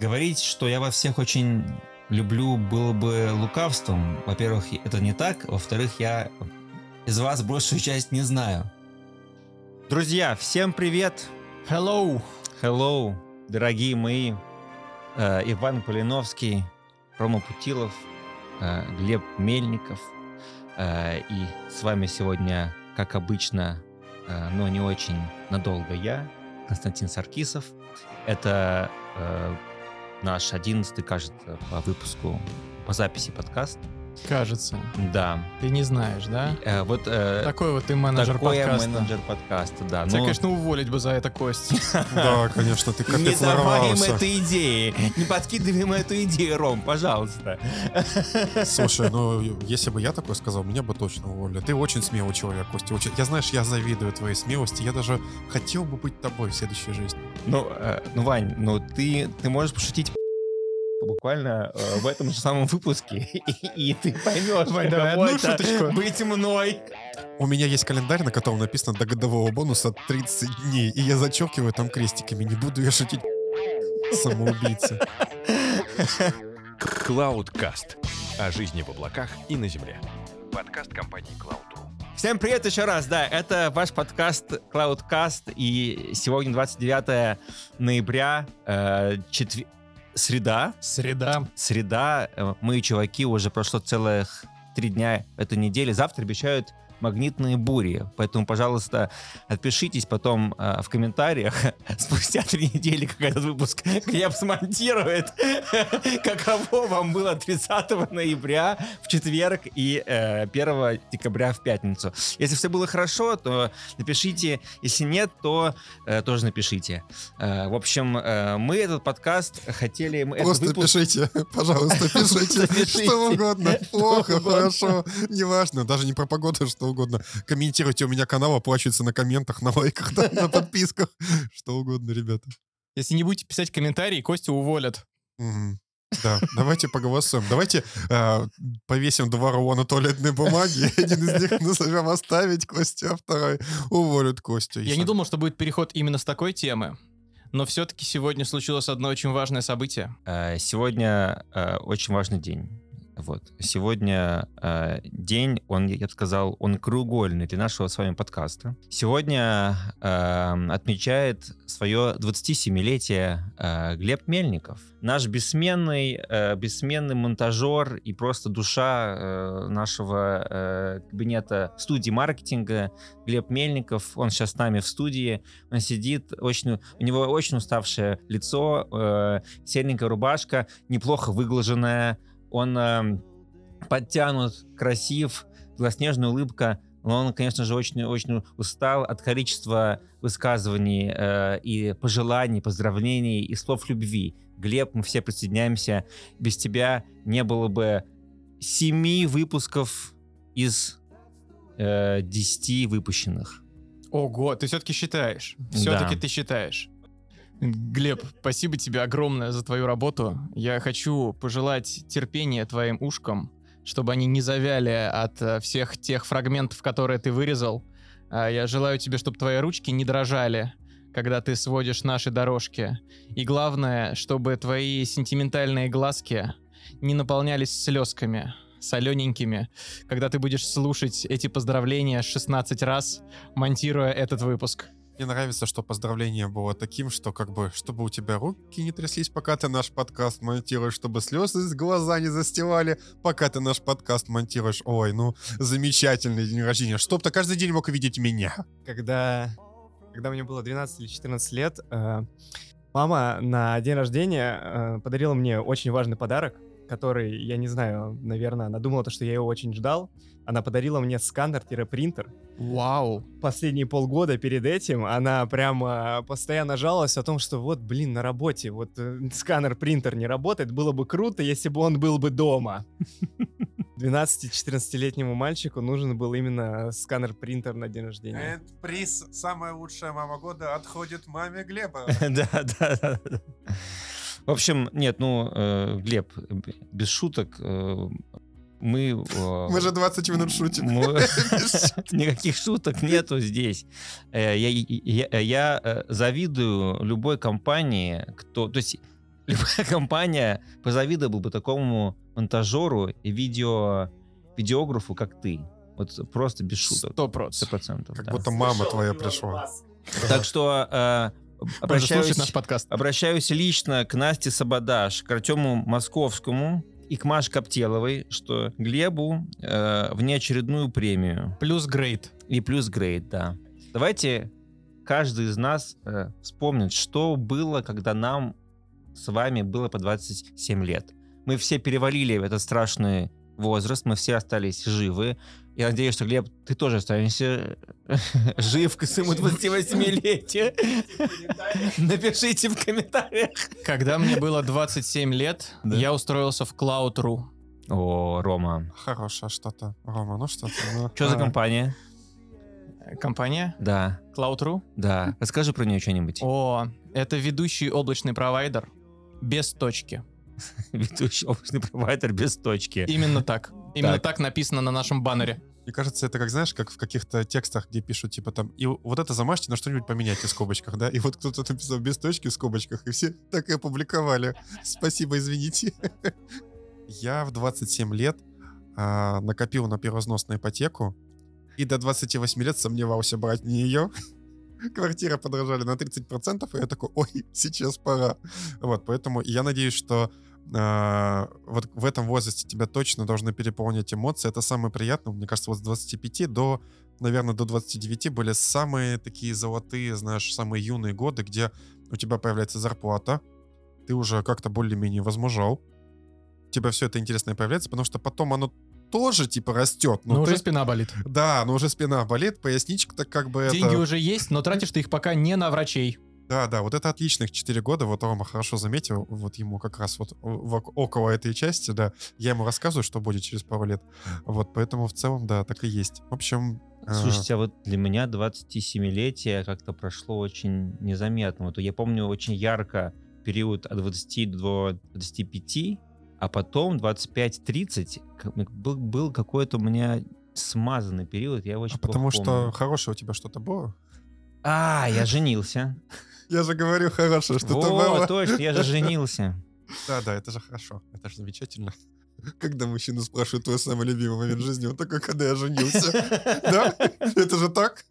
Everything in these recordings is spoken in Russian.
Говорить, что я вас всех очень люблю, было бы лукавством. Во-первых, это не так. Во-вторых, я из вас большую часть не знаю. Друзья, всем привет! Hello! Hello, дорогие мои. Э, Иван Полиновский, Рома Путилов, э, Глеб Мельников. Э, и с вами сегодня, как обычно, э, но не очень надолго я, Константин Саркисов. Это э, наш одиннадцатый, кажется, по выпуску, по записи подкаст. Кажется. Да. Ты не знаешь, да? Э, вот э, Такой вот ты менеджер такой я подкаста. менеджер подкаста, да. Тебя, Ну, конечно, уволить бы за это, Кость. Да, конечно, ты не капец давай им этой идеи, не подкидывай им эту идею, Ром, пожалуйста. Слушай, ну если бы я такое сказал, меня бы точно уволили. Ты очень смелый человек, Костя. очень- Я знаешь, я завидую твоей смелости. Я даже хотел бы быть тобой в следующей жизни. Ну, э, ну, Вань, ну ты, ты можешь пошутить буквально э, в этом же самом выпуске, и, и ты поймешь, Вань, давай каково одну шуточку. быть мной. У меня есть календарь, на котором написано до годового бонуса 30 дней, и я зачеркиваю там крестиками. Не буду я шутить. Самоубийца. Cloudcast. О жизни в облаках и на земле. Подкаст компании Cloud.ru. Всем привет еще раз, да, это ваш подкаст Cloudcast, и сегодня 29 ноября, э, четве- среда, Среда. среда, э, мы, чуваки, уже прошло целых три дня этой недели. Завтра обещают магнитные бури. Поэтому, пожалуйста, отпишитесь потом э, в комментариях спустя три недели, как этот выпуск Глеб смонтирует, каково вам было 30 ноября в четверг и э, 1 декабря в пятницу. Если все было хорошо, то напишите. Если нет, то э, тоже напишите. Э, в общем, э, мы этот подкаст хотели... мы Просто выпуск- пишите, пожалуйста, пишите. Что угодно. Плохо, хорошо, неважно. Даже не про погоду, что угодно. Комментируйте у меня канал, оплачивается на комментах, на лайках, да, на подписках. Что угодно, ребята. Если не будете писать комментарии, Костю уволят. Да, давайте поголосуем. Давайте э, повесим два рулона туалетной бумаги. Один из них назовем оставить Костю, а второй уволят Костю. Я не думал, что будет переход именно с такой темы. Но все-таки сегодня случилось одно очень важное событие. Э, Сегодня э, очень важный день. Вот. Сегодня э, день, он, я бы сказал, он краеугольный для нашего с вами подкаста. Сегодня э, отмечает свое 27-летие э, Глеб Мельников. Наш бессменный, э, бессменный монтажер и просто душа э, нашего э, кабинета студии маркетинга Глеб Мельников. Он сейчас с нами в студии. Он сидит, очень, у него очень уставшее лицо, э, серенькая рубашка, неплохо выглаженная. Он э, подтянут, красив, белоснежная улыбка. Но он, конечно же, очень-очень устал от количества высказываний э, и пожеланий, поздравлений и слов любви. Глеб, мы все присоединяемся. Без тебя не было бы семи выпусков из э, выпущенных. Ого, ты все-таки считаешь. Все-таки Да. ты считаешь. Глеб, спасибо тебе огромное за твою работу. Я хочу пожелать терпения твоим ушкам, чтобы они не завяли от э, всех тех фрагментов, которые ты вырезал. А Я желаю тебе, чтобы твои ручки не дрожали, когда ты сводишь наши дорожки. И главное, чтобы твои сентиментальные глазки не наполнялись слезками, солененькими, когда ты будешь слушать эти поздравления 16 раз, монтируя этот выпуск. Мне нравится, что поздравление было таким, что как бы, чтобы у тебя руки не тряслись, пока ты наш подкаст монтируешь, чтобы слезы из глаза не застилали, пока ты наш подкаст монтируешь. Ой, ну, замечательный день рождения. Чтоб ты каждый день мог видеть меня. когда, когда мне было 12 или 14 лет, э, мама на день рождения э, подарила мне очень важный подарок, который, я не знаю, наверное, она думала, то, что я его очень ждал. Она подарила мне сканер-принтер. Вау. Последние полгода перед этим она прямо постоянно жаловалась о том, что вот, блин, на работе вот э, сканер-принтер не работает, было бы круто, если бы он был бы дома. 12-14-летнему мальчику нужен был именно сканер-принтер на день рождения. приз «Самая лучшая мама года» отходит маме Глеба. Да, да, да. В общем, нет, ну, э, Глеб, без шуток, э, мы... э, Мы же 20 минут шутим. мы- Никаких шуток нету здесь. Э, Я, я- я, э, завидую любой компании, кто... То есть любая компания позавидовала бы такому монтажеру и видео, видеографу, как ты. Вот просто без шуток. Сто Сто процентов. Как да. будто мама твоя пришла. Так что э, обращаюсь, наш подкаст. обращаюсь лично к Насте Сабадаш, к Артему Московскому и к Маше Коптеловой, что Глебу э, внеочередную премию. Плюс грейд. И плюс грейд, да. Давайте каждый из нас э, вспомнит, что было, когда нам с вами было по 27 лет. Мы все перевалили в этот страшный возраст, мы все остались живы. Я надеюсь, что, Глеб, ты тоже останешься жив к своему 28-летию. Напишите в комментариях. Когда мне было 27 лет, Да. я устроился в Cloud.ru. О, Рома. Хорошее что-то. Рома, ну что-то. ну. Что за А. компания? Э, Компания Да, Cloud.ru. да. Расскажи про нее что-нибудь. О, это ведущий облачный провайдер без точки. Ведущий облачный провайдер без точки. Именно так. Именно Так. так написано на нашем баннере. Мне кажется, это как, знаешь, как в каких-то текстах, где пишут, типа там, и вот это замажьте на что-нибудь поменяйте в скобочках, да? И вот кто-то написал без точки в скобочках, и все так и опубликовали. Спасибо, извините. Я в 27 лет а, накопил на первознос на ипотеку, и до 28 лет сомневался брать не ее. Квартира подорожали на 30%, и я такой, ой, сейчас пора. Вот, поэтому я надеюсь, что а, вот в этом возрасте тебя точно должны переполнять эмоции. Это самое приятное. Мне кажется, вот с 25 до, наверное, до 29 были самые такие золотые, знаешь, самые юные годы, где у тебя появляется зарплата, ты уже как-то более-менее возмужал, у тебя все это интересное появляется, потому что потом оно тоже типа растет. Но Ну, уже ты- спина болит. Да, но уже спина болит, поясничка-то как бы Деньги это... уже есть, но тратишь ты их пока не на врачей. Да, да, вот это отличных 4 года, вот Рома хорошо заметил, вот ему как раз вот около этой части, да, я ему рассказываю, что будет через пару лет, вот, поэтому в целом, да, так и есть. В общем... э, Слушайте, а вот для меня 27-летие как-то прошло очень незаметно. Вот я помню очень ярко период от 20 до 25, а потом 25-30 как бы был, был какой-то у меня смазанный период, я его очень а потому плохо что помню. хорошее у тебя что-то было? А, я женился. Я же говорю, хорошее что-то было. точно, я же женился. Да, да, это же хорошо, это же замечательно. Когда мужчина спрашивает твой самый любимый момент жизни, он такой, когда я женился. Да? Это же так?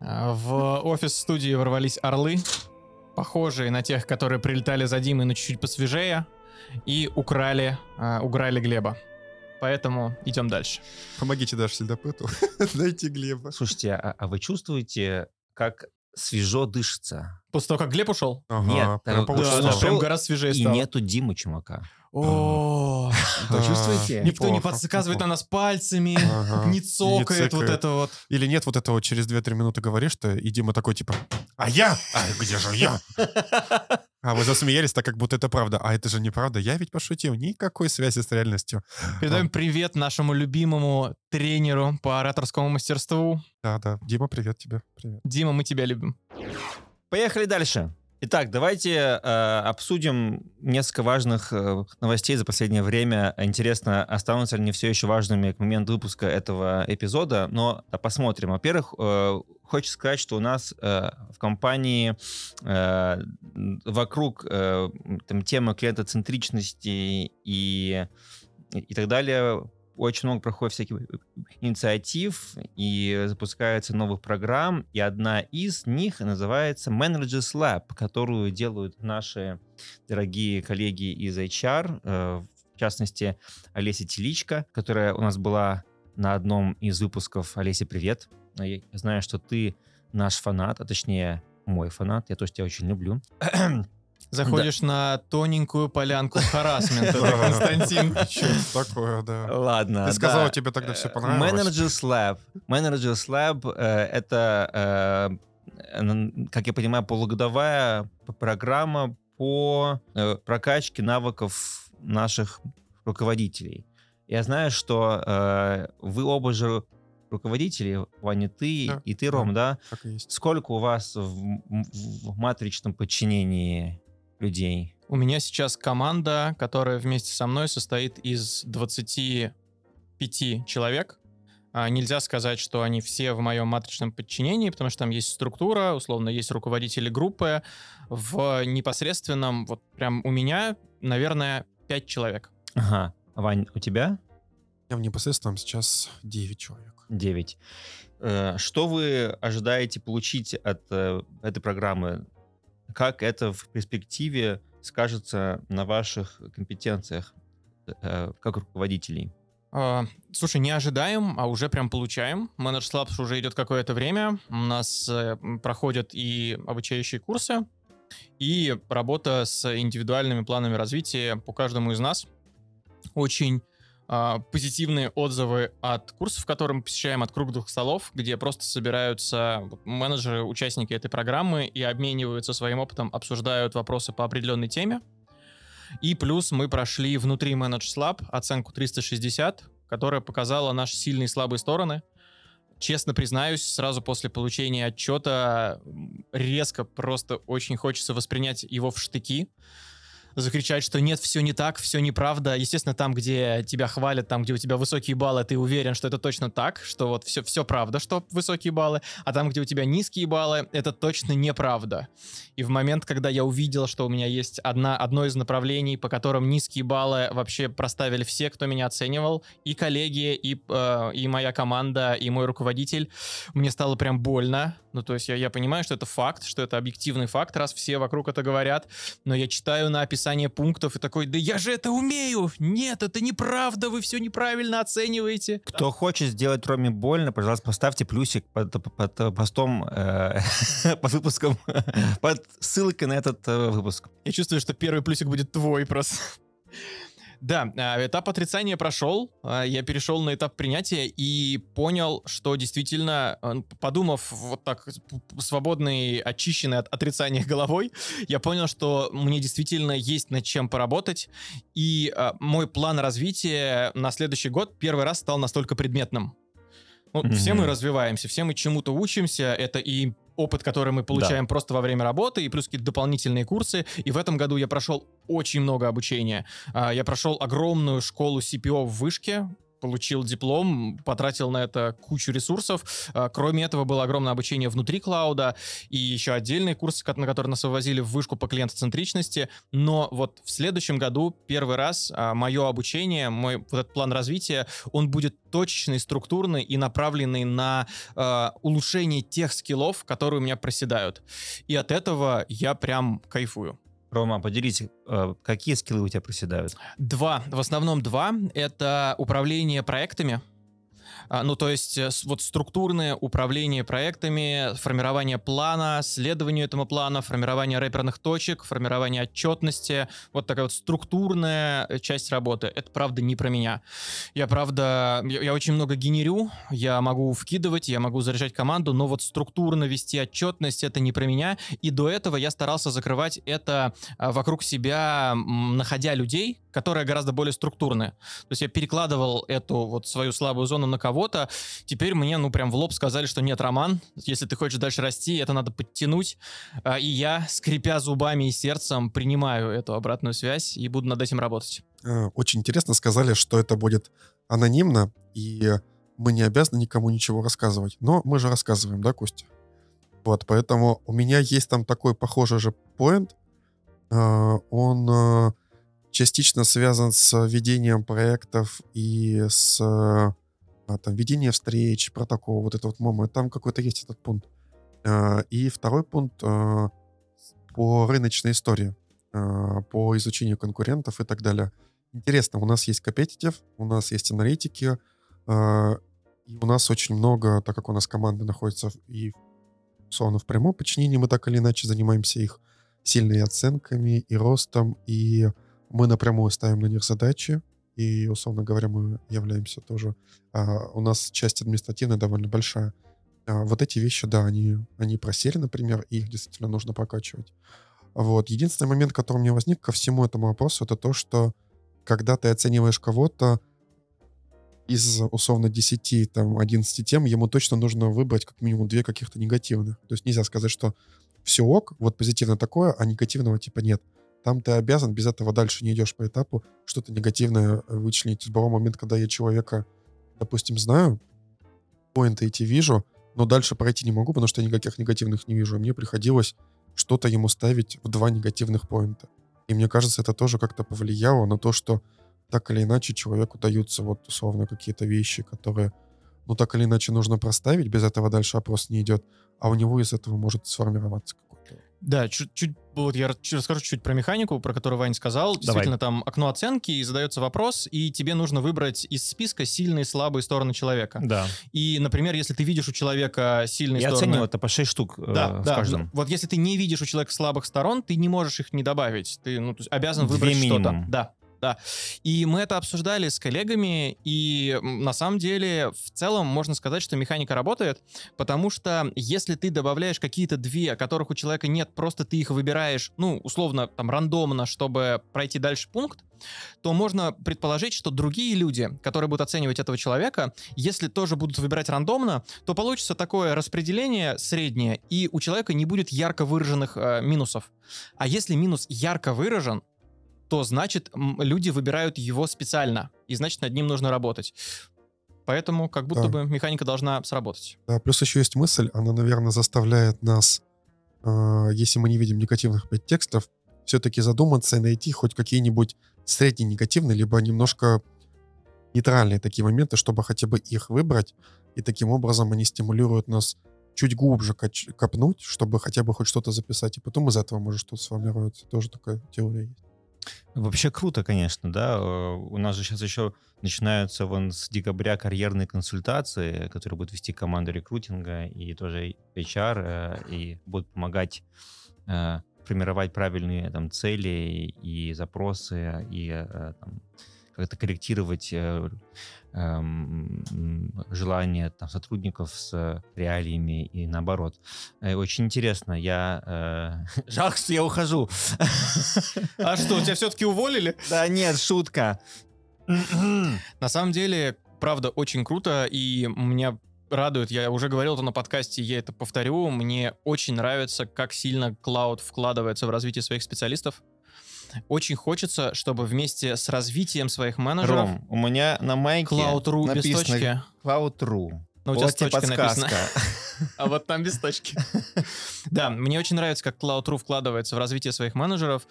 А, В офис студии ворвались орлы, похожие на тех, которые прилетали за Димой, но чуть-чуть посвежее, и украли, а, уграли Глеба. Поэтому идем дальше. Помогите даже следопыту найти Глеба. Слушайте, а, а вы чувствуете, как свежо дышится? После того, как Глеб ушел? Нет, прям да, да, прям гораздо свежее И стало. нету Димы Чумака. О, Вы чувствуете? никто не подсказывает на неплохо. нас пальцами, Ага. не цокает вот это вот. Или нет вот этого через 2-3 минуты говоришь ты, и Дима такой типа, а я? А где же я? А вы засмеялись так, как будто это правда. А это же неправда. Я ведь пошутил. Никакой связи с реальностью. Передаем привет нашему любимому тренеру по ораторскому мастерству. Да, да. Дима, привет тебе. Привет. Дима, мы тебя любим. Поехали дальше. Итак, давайте э, обсудим несколько важных э, новостей за последнее время. Интересно, останутся ли они все еще важными к моменту выпуска этого эпизода, но да, посмотрим. Во-первых, э, хочется сказать, что у нас э, в компании э, вокруг э, там, темы клиентоцентричности и, и так далее очень много проходит всяких инициатив и запускается новых программ, и одна из них называется Managers Lab, которую делают наши дорогие коллеги из HR, э, в частности, Олеся Теличко, которая у нас была на одном из выпусков. Олеся, привет. Я знаю, что ты наш фанат, а точнее мой фанат, я тоже тебя очень люблю. Заходишь на тоненькую полянку харасмента, да, Константин. Что такое, да. Ладно. Ты сказал, да. тебе тогда все Э, понравилось. Managers Lab. Managers Lab э, это, э, как я понимаю, полугодовая программа по прокачке навыков наших руководителей. Я знаю, что э, вы оба же руководители, Ваня, ты Да, и ты, Ром, да? Так и есть. Сколько у вас в, в матричном подчинении людей? У меня сейчас команда, которая вместе со мной состоит из 25 человек. А, Нельзя сказать, что они все в моем матричном подчинении, потому что там есть структура, условно, есть руководители группы. В непосредственном, вот прям у меня, наверное, пять человек. Ага. Вань, у тебя Я в непосредственном сейчас 9 человек. 9. Что вы ожидаете получить от э, этой программы? Как это в перспективе скажется на ваших компетенциях э, как руководителей? А, Слушай, не ожидаем, а уже прям получаем. Manage Labs уже идет какое-то время. У нас э, проходят и обучающие курсы, и работа с индивидуальными планами развития по каждому из нас. Очень позитивные отзывы от курсов, которые мы посещаем, от круглых столов, где просто собираются менеджеры, участники этой программы и обмениваются своим опытом, обсуждают вопросы по определенной теме. И плюс мы прошли внутри Manage Lab оценку 360, которая показала наши сильные и слабые стороны. Честно признаюсь, сразу после получения отчета резко просто очень хочется воспринять его в штыки, закричать, что нет, все не так, все неправда. Естественно, там, где тебя хвалят, там, где у тебя высокие баллы, ты уверен, что это точно так, что вот все, все правда, что высокие баллы, а там, где у тебя низкие баллы, это точно неправда. И в момент, когда я увидел, что у меня есть одна, одно из направлений, по которым низкие баллы вообще проставили все, кто меня оценивал, и коллеги, и, э, и моя команда, и мой руководитель, мне стало прям больно. Ну, то есть я, я понимаю, что это факт, что это объективный факт, раз все вокруг это говорят, но я читаю на описание пунктов и такой, да я же это умею! Нет, это неправда, вы все неправильно оцениваете. Кто хочет сделать Роме больно, пожалуйста, поставьте плюсик под, под, под постом, э, под выпуском, под ссылкой на этот э, выпуск. Я чувствую, что первый плюсик будет твой просто. Да, а, этап отрицания прошел, а, я перешел на этап принятия и понял, что действительно, а, подумав вот так свободный, очищенный от отрицания головой, я понял, что мне действительно есть над чем поработать, и мой план развития на следующий год первый раз стал настолько предметным. Ну, Все мы развиваемся, все мы чему-то учимся, это и опыт, который мы получаем просто во время работы, и плюс какие-то дополнительные курсы. И в этом году я прошел очень много обучения. А, Я прошел огромную школу CPO в Вышке, получил диплом, потратил на это кучу ресурсов. А, Кроме этого, было огромное обучение внутри клауда и еще отдельные курсы, на которые нас вывозили в вышку по клиентоцентричности. Но вот в следующем году первый раз мое обучение, мой вот этот план развития, он будет точечный, структурный и направленный на э, улучшение тех скиллов, которые у меня проседают. И от этого я прям кайфую. Рома, поделись, э, какие скиллы у тебя проседают? Два, в основном два. Это управление проектами. А, Ну, то есть, э, вот структурное управление проектами, формирование плана, следование этому плану, формирование рэперных точек, формирование отчетности. Вот такая вот структурная э, часть работы. Это, правда, не про меня. Я, правда, я, я очень много генерю, я могу вкидывать, я могу заряжать команду, но вот структурно вести отчетность — это не про меня. И до этого я старался закрывать это а, вокруг себя, находя людей, которые гораздо более структурные. То есть я перекладывал эту вот свою слабую зону на кого-то. Теперь мне, ну, прям в лоб сказали, что нет, Роман, если ты хочешь дальше расти, это надо подтянуть. А, И я, скрипя зубами и сердцем, принимаю эту обратную связь и буду над этим работать. Э, Очень интересно сказали, что это будет анонимно, и мы не обязаны никому ничего рассказывать. Но мы же рассказываем, да, Костя? Вот, поэтому у меня есть там такой похожий же поинт. Э, Он э, частично связан с ведением проектов и с а, там, ведением встреч, протокол, вот это вот момо. Там какой-то есть этот пункт. Э, И второй пункт э, по рыночной истории, по изучению конкурентов и так далее. Интересно, у нас есть компетитив, у нас есть аналитики, и у нас очень много, так как у нас команды находятся и условно в прямом подчинении, мы так или иначе занимаемся их сильными оценками и ростом, и мы напрямую ставим на них задачи, и, условно говоря, мы являемся тоже... а, у нас часть административная довольно большая. А, вот эти вещи, да, они, они просели, например, и их действительно нужно прокачивать. Вот. Единственный момент, который у меня возник ко всему этому вопросу, это то, что когда ты оцениваешь кого-то, из, условно, 10, там, 11 тем, ему точно нужно выбрать как минимум две каких-то негативных. То есть нельзя сказать, что все ок, вот позитивно такое, а негативного типа нет. Там ты обязан, без этого дальше не идешь по этапу, что-то негативное вычленить. В любой момент, когда я человека, допустим, знаю, поинты эти вижу, но дальше пройти не могу, потому что я никаких негативных не вижу. Мне приходилось что-то ему ставить в два негативных поинта. И мне кажется, это тоже как-то повлияло на то, что так или иначе человеку даются вот условно какие-то вещи, которые, ну так или иначе нужно проставить, без этого дальше опрос не идет, а у него из этого может сформироваться какой-то Да, чуть-чуть, вот я чуть- расскажу чуть-чуть про механику, про которую Вань сказал. Действительно, там окно оценки, и задается вопрос, и тебе нужно выбрать из списка сильные и слабые стороны человека. Да. И, например, если ты видишь у человека сильные Я стороны... оценил это по 6 штук э, Да, в да. каждом. ну, Вот если ты не видишь у человека слабых сторон, ты не можешь их не добавить. Ты ну, то есть обязан Две выбрать что-то. Да. Да. И мы это обсуждали с коллегами, и на самом деле в целом можно сказать, что механика работает, потому что если ты добавляешь какие-то две, которых у человека нет, просто ты их выбираешь, ну, условно, там, рандомно, чтобы пройти дальше пункт, то можно предположить, что другие люди, которые будут оценивать этого человека, если тоже будут выбирать рандомно, то получится такое распределение среднее, и у человека не будет ярко выраженных э, минусов. А если минус ярко выражен, то значит люди выбирают его специально, и значит над ним нужно работать. Поэтому как будто Да. бы механика должна сработать. Да, плюс еще есть мысль, она, наверное, заставляет нас, э, если мы не видим негативных подтекстов, все-таки задуматься и найти хоть какие-нибудь средние негативные, либо немножко нейтральные такие моменты, чтобы хотя бы их выбрать, и таким образом они стимулируют нас чуть глубже копнуть, чтобы хотя бы хоть что-то записать, и потом из этого может что-то сформируется. Тоже такая теория есть. Вообще круто, конечно, да. Э, У нас же сейчас еще начинаются вон с декабря карьерные консультации, которые будут вести команда рекрутинга и тоже HR, э, и будут помогать э, формировать правильные там цели и запросы, и там, как-то корректировать эм, м, желания там, сотрудников с реалиями и наоборот. Э, Очень интересно. Я... э, Жалко, что я ухожу. А что, тебя все-таки уволили? Да нет, шутка. На самом деле, правда, очень круто, и меня радует, я уже говорил это на подкасте, я это повторю, мне очень нравится, как сильно клауд вкладывается в развитие своих специалистов. Очень хочется, чтобы вместе с развитием своих менеджеров Ром, у меня на майке Cloud.ru без написано точки. Cloud.ru. Ну, у тебя с точкой написано. А вот там без точки. Да, мне очень нравится, как Cloud.ru вкладывается в развитие своих менеджеров.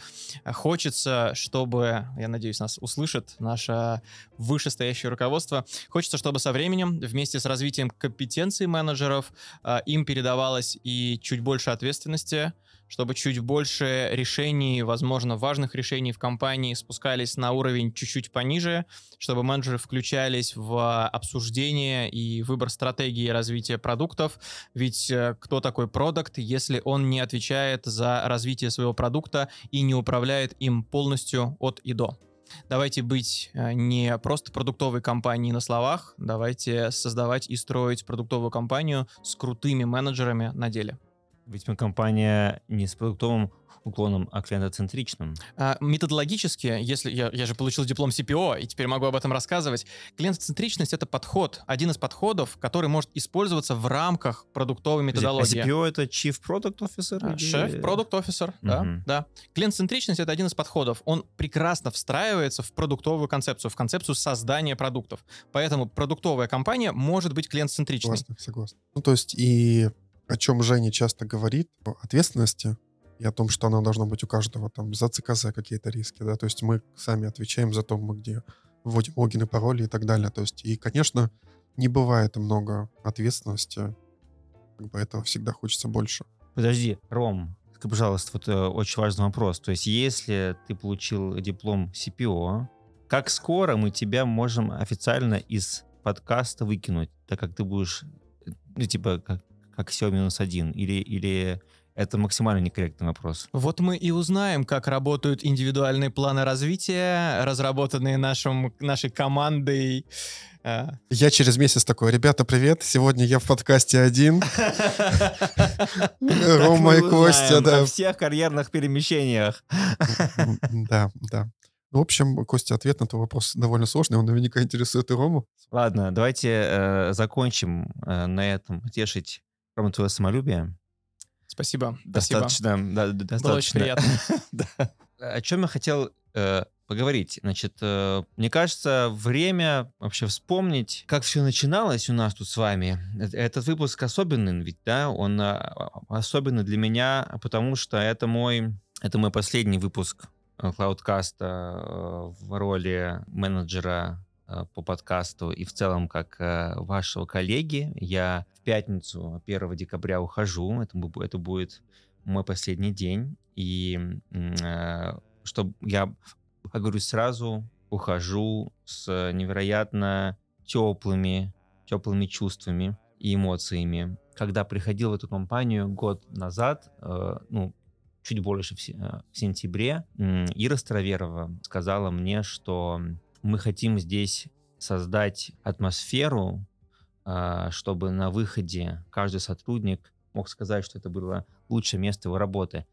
Хочется, чтобы, я надеюсь, нас услышит наше вышестоящее руководство, хочется, чтобы со временем, вместе с развитием компетенций менеджеров, а, им передавалось и чуть больше ответственности, чтобы чуть больше решений, возможно, важных решений в компании спускались на уровень чуть-чуть пониже, чтобы менеджеры включались в обсуждение и выбор стратегии развития продуктов. Ведь э, кто такой продукт, если он не отвечает за развитие своего продукта и не управляет им полностью от и до? Давайте быть э, не просто продуктовой компанией на словах, давайте создавать и строить продуктовую компанию с крутыми менеджерами на деле. Ведь мы компания не с продуктовым уклоном, а клиентоцентричным. А, методологически, если я, я же получил диплом CPO и теперь могу об этом рассказывать, клиентоцентричность это подход, один из подходов, который может использоваться в рамках продуктовой А методологии. CPO это Chief Product Officer? А, или- Шеф, продукт офисер, да, Мгм. да. Клиент-центричность это один из подходов. Он прекрасно встраивается в продуктовую концепцию, в концепцию создания продуктов. Поэтому продуктовая компания может быть клиент-центричной. Согласен, согласен. Ну, то есть и о чем Женя часто говорит, о ответственности и о том, что она должна быть у каждого, там, за ЦКЗ какие-то риски, да, то есть мы сами отвечаем за то, мы где вводим логины, пароли и так далее, то есть, и, конечно, не бывает много ответственности, как бы этого всегда хочется больше. Подожди, Ром, скажи, пожалуйста, вот э, очень важный вопрос. То есть, если ты получил диплом CPO, как скоро мы тебя можем официально из подкаста выкинуть, так как ты будешь, э, ну, типа, как, как SEO минус один, или, или это максимально некорректный вопрос? Вот мы и узнаем, как работают индивидуальные планы развития, разработанные нашим, нашей командой. э, Я через месяц такой, ребята, привет, сегодня я в подкасте один, Рома и Костя, да. Всех карьерных перемещениях. Да, да. Ну, В общем, Костя, ответ на твой вопрос довольно сложный, он наверняка интересует и Рому. Ладно, давайте э, закончим э, на этом. Тешить, Рома, твое самолюбие. Спасибо, спасибо. Достаточно, да, д- Было очень достаточно. приятно. Да. О чем я хотел э, поговорить. Значит, э, мне кажется, время вообще вспомнить, как все начиналось у нас тут с вами. Э- Этот выпуск особенный, ведь, да, он а, особенный для меня, потому что это мой, это мой последний выпуск э, Cloudcast э, в роли менеджера э, по подкасту и в целом как э, вашего коллеги. Я в пятницу 1 декабря ухожу. Это, это будет мой последний день. И чтобы я говорю сразу, ухожу с невероятно теплыми, теплыми чувствами и эмоциями. Когда приходил в эту компанию год назад, э, ну, чуть больше в, се- э, в сентябре, Ира Староверова сказала мне, что мы хотим здесь создать атмосферу, а, чтобы на выходе каждый сотрудник мог сказать, что это было лучшее место его работы.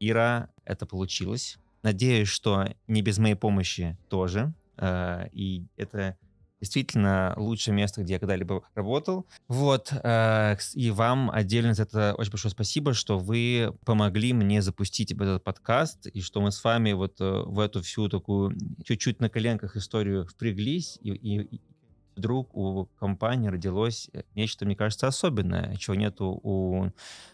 Ира, это получилось. Надеюсь, что не без моей помощи тоже. Э, И это действительно лучшее место, где я когда-либо работал. Вот. э, И вам отдельно за это очень большое спасибо, что вы помогли мне запустить этот подкаст, и что мы с вами вот э, в эту всю такую чуть-чуть на коленках историю впряглись, и, и- и вдруг у компании родилось э, нечто, мне кажется, особенное, чего нету у,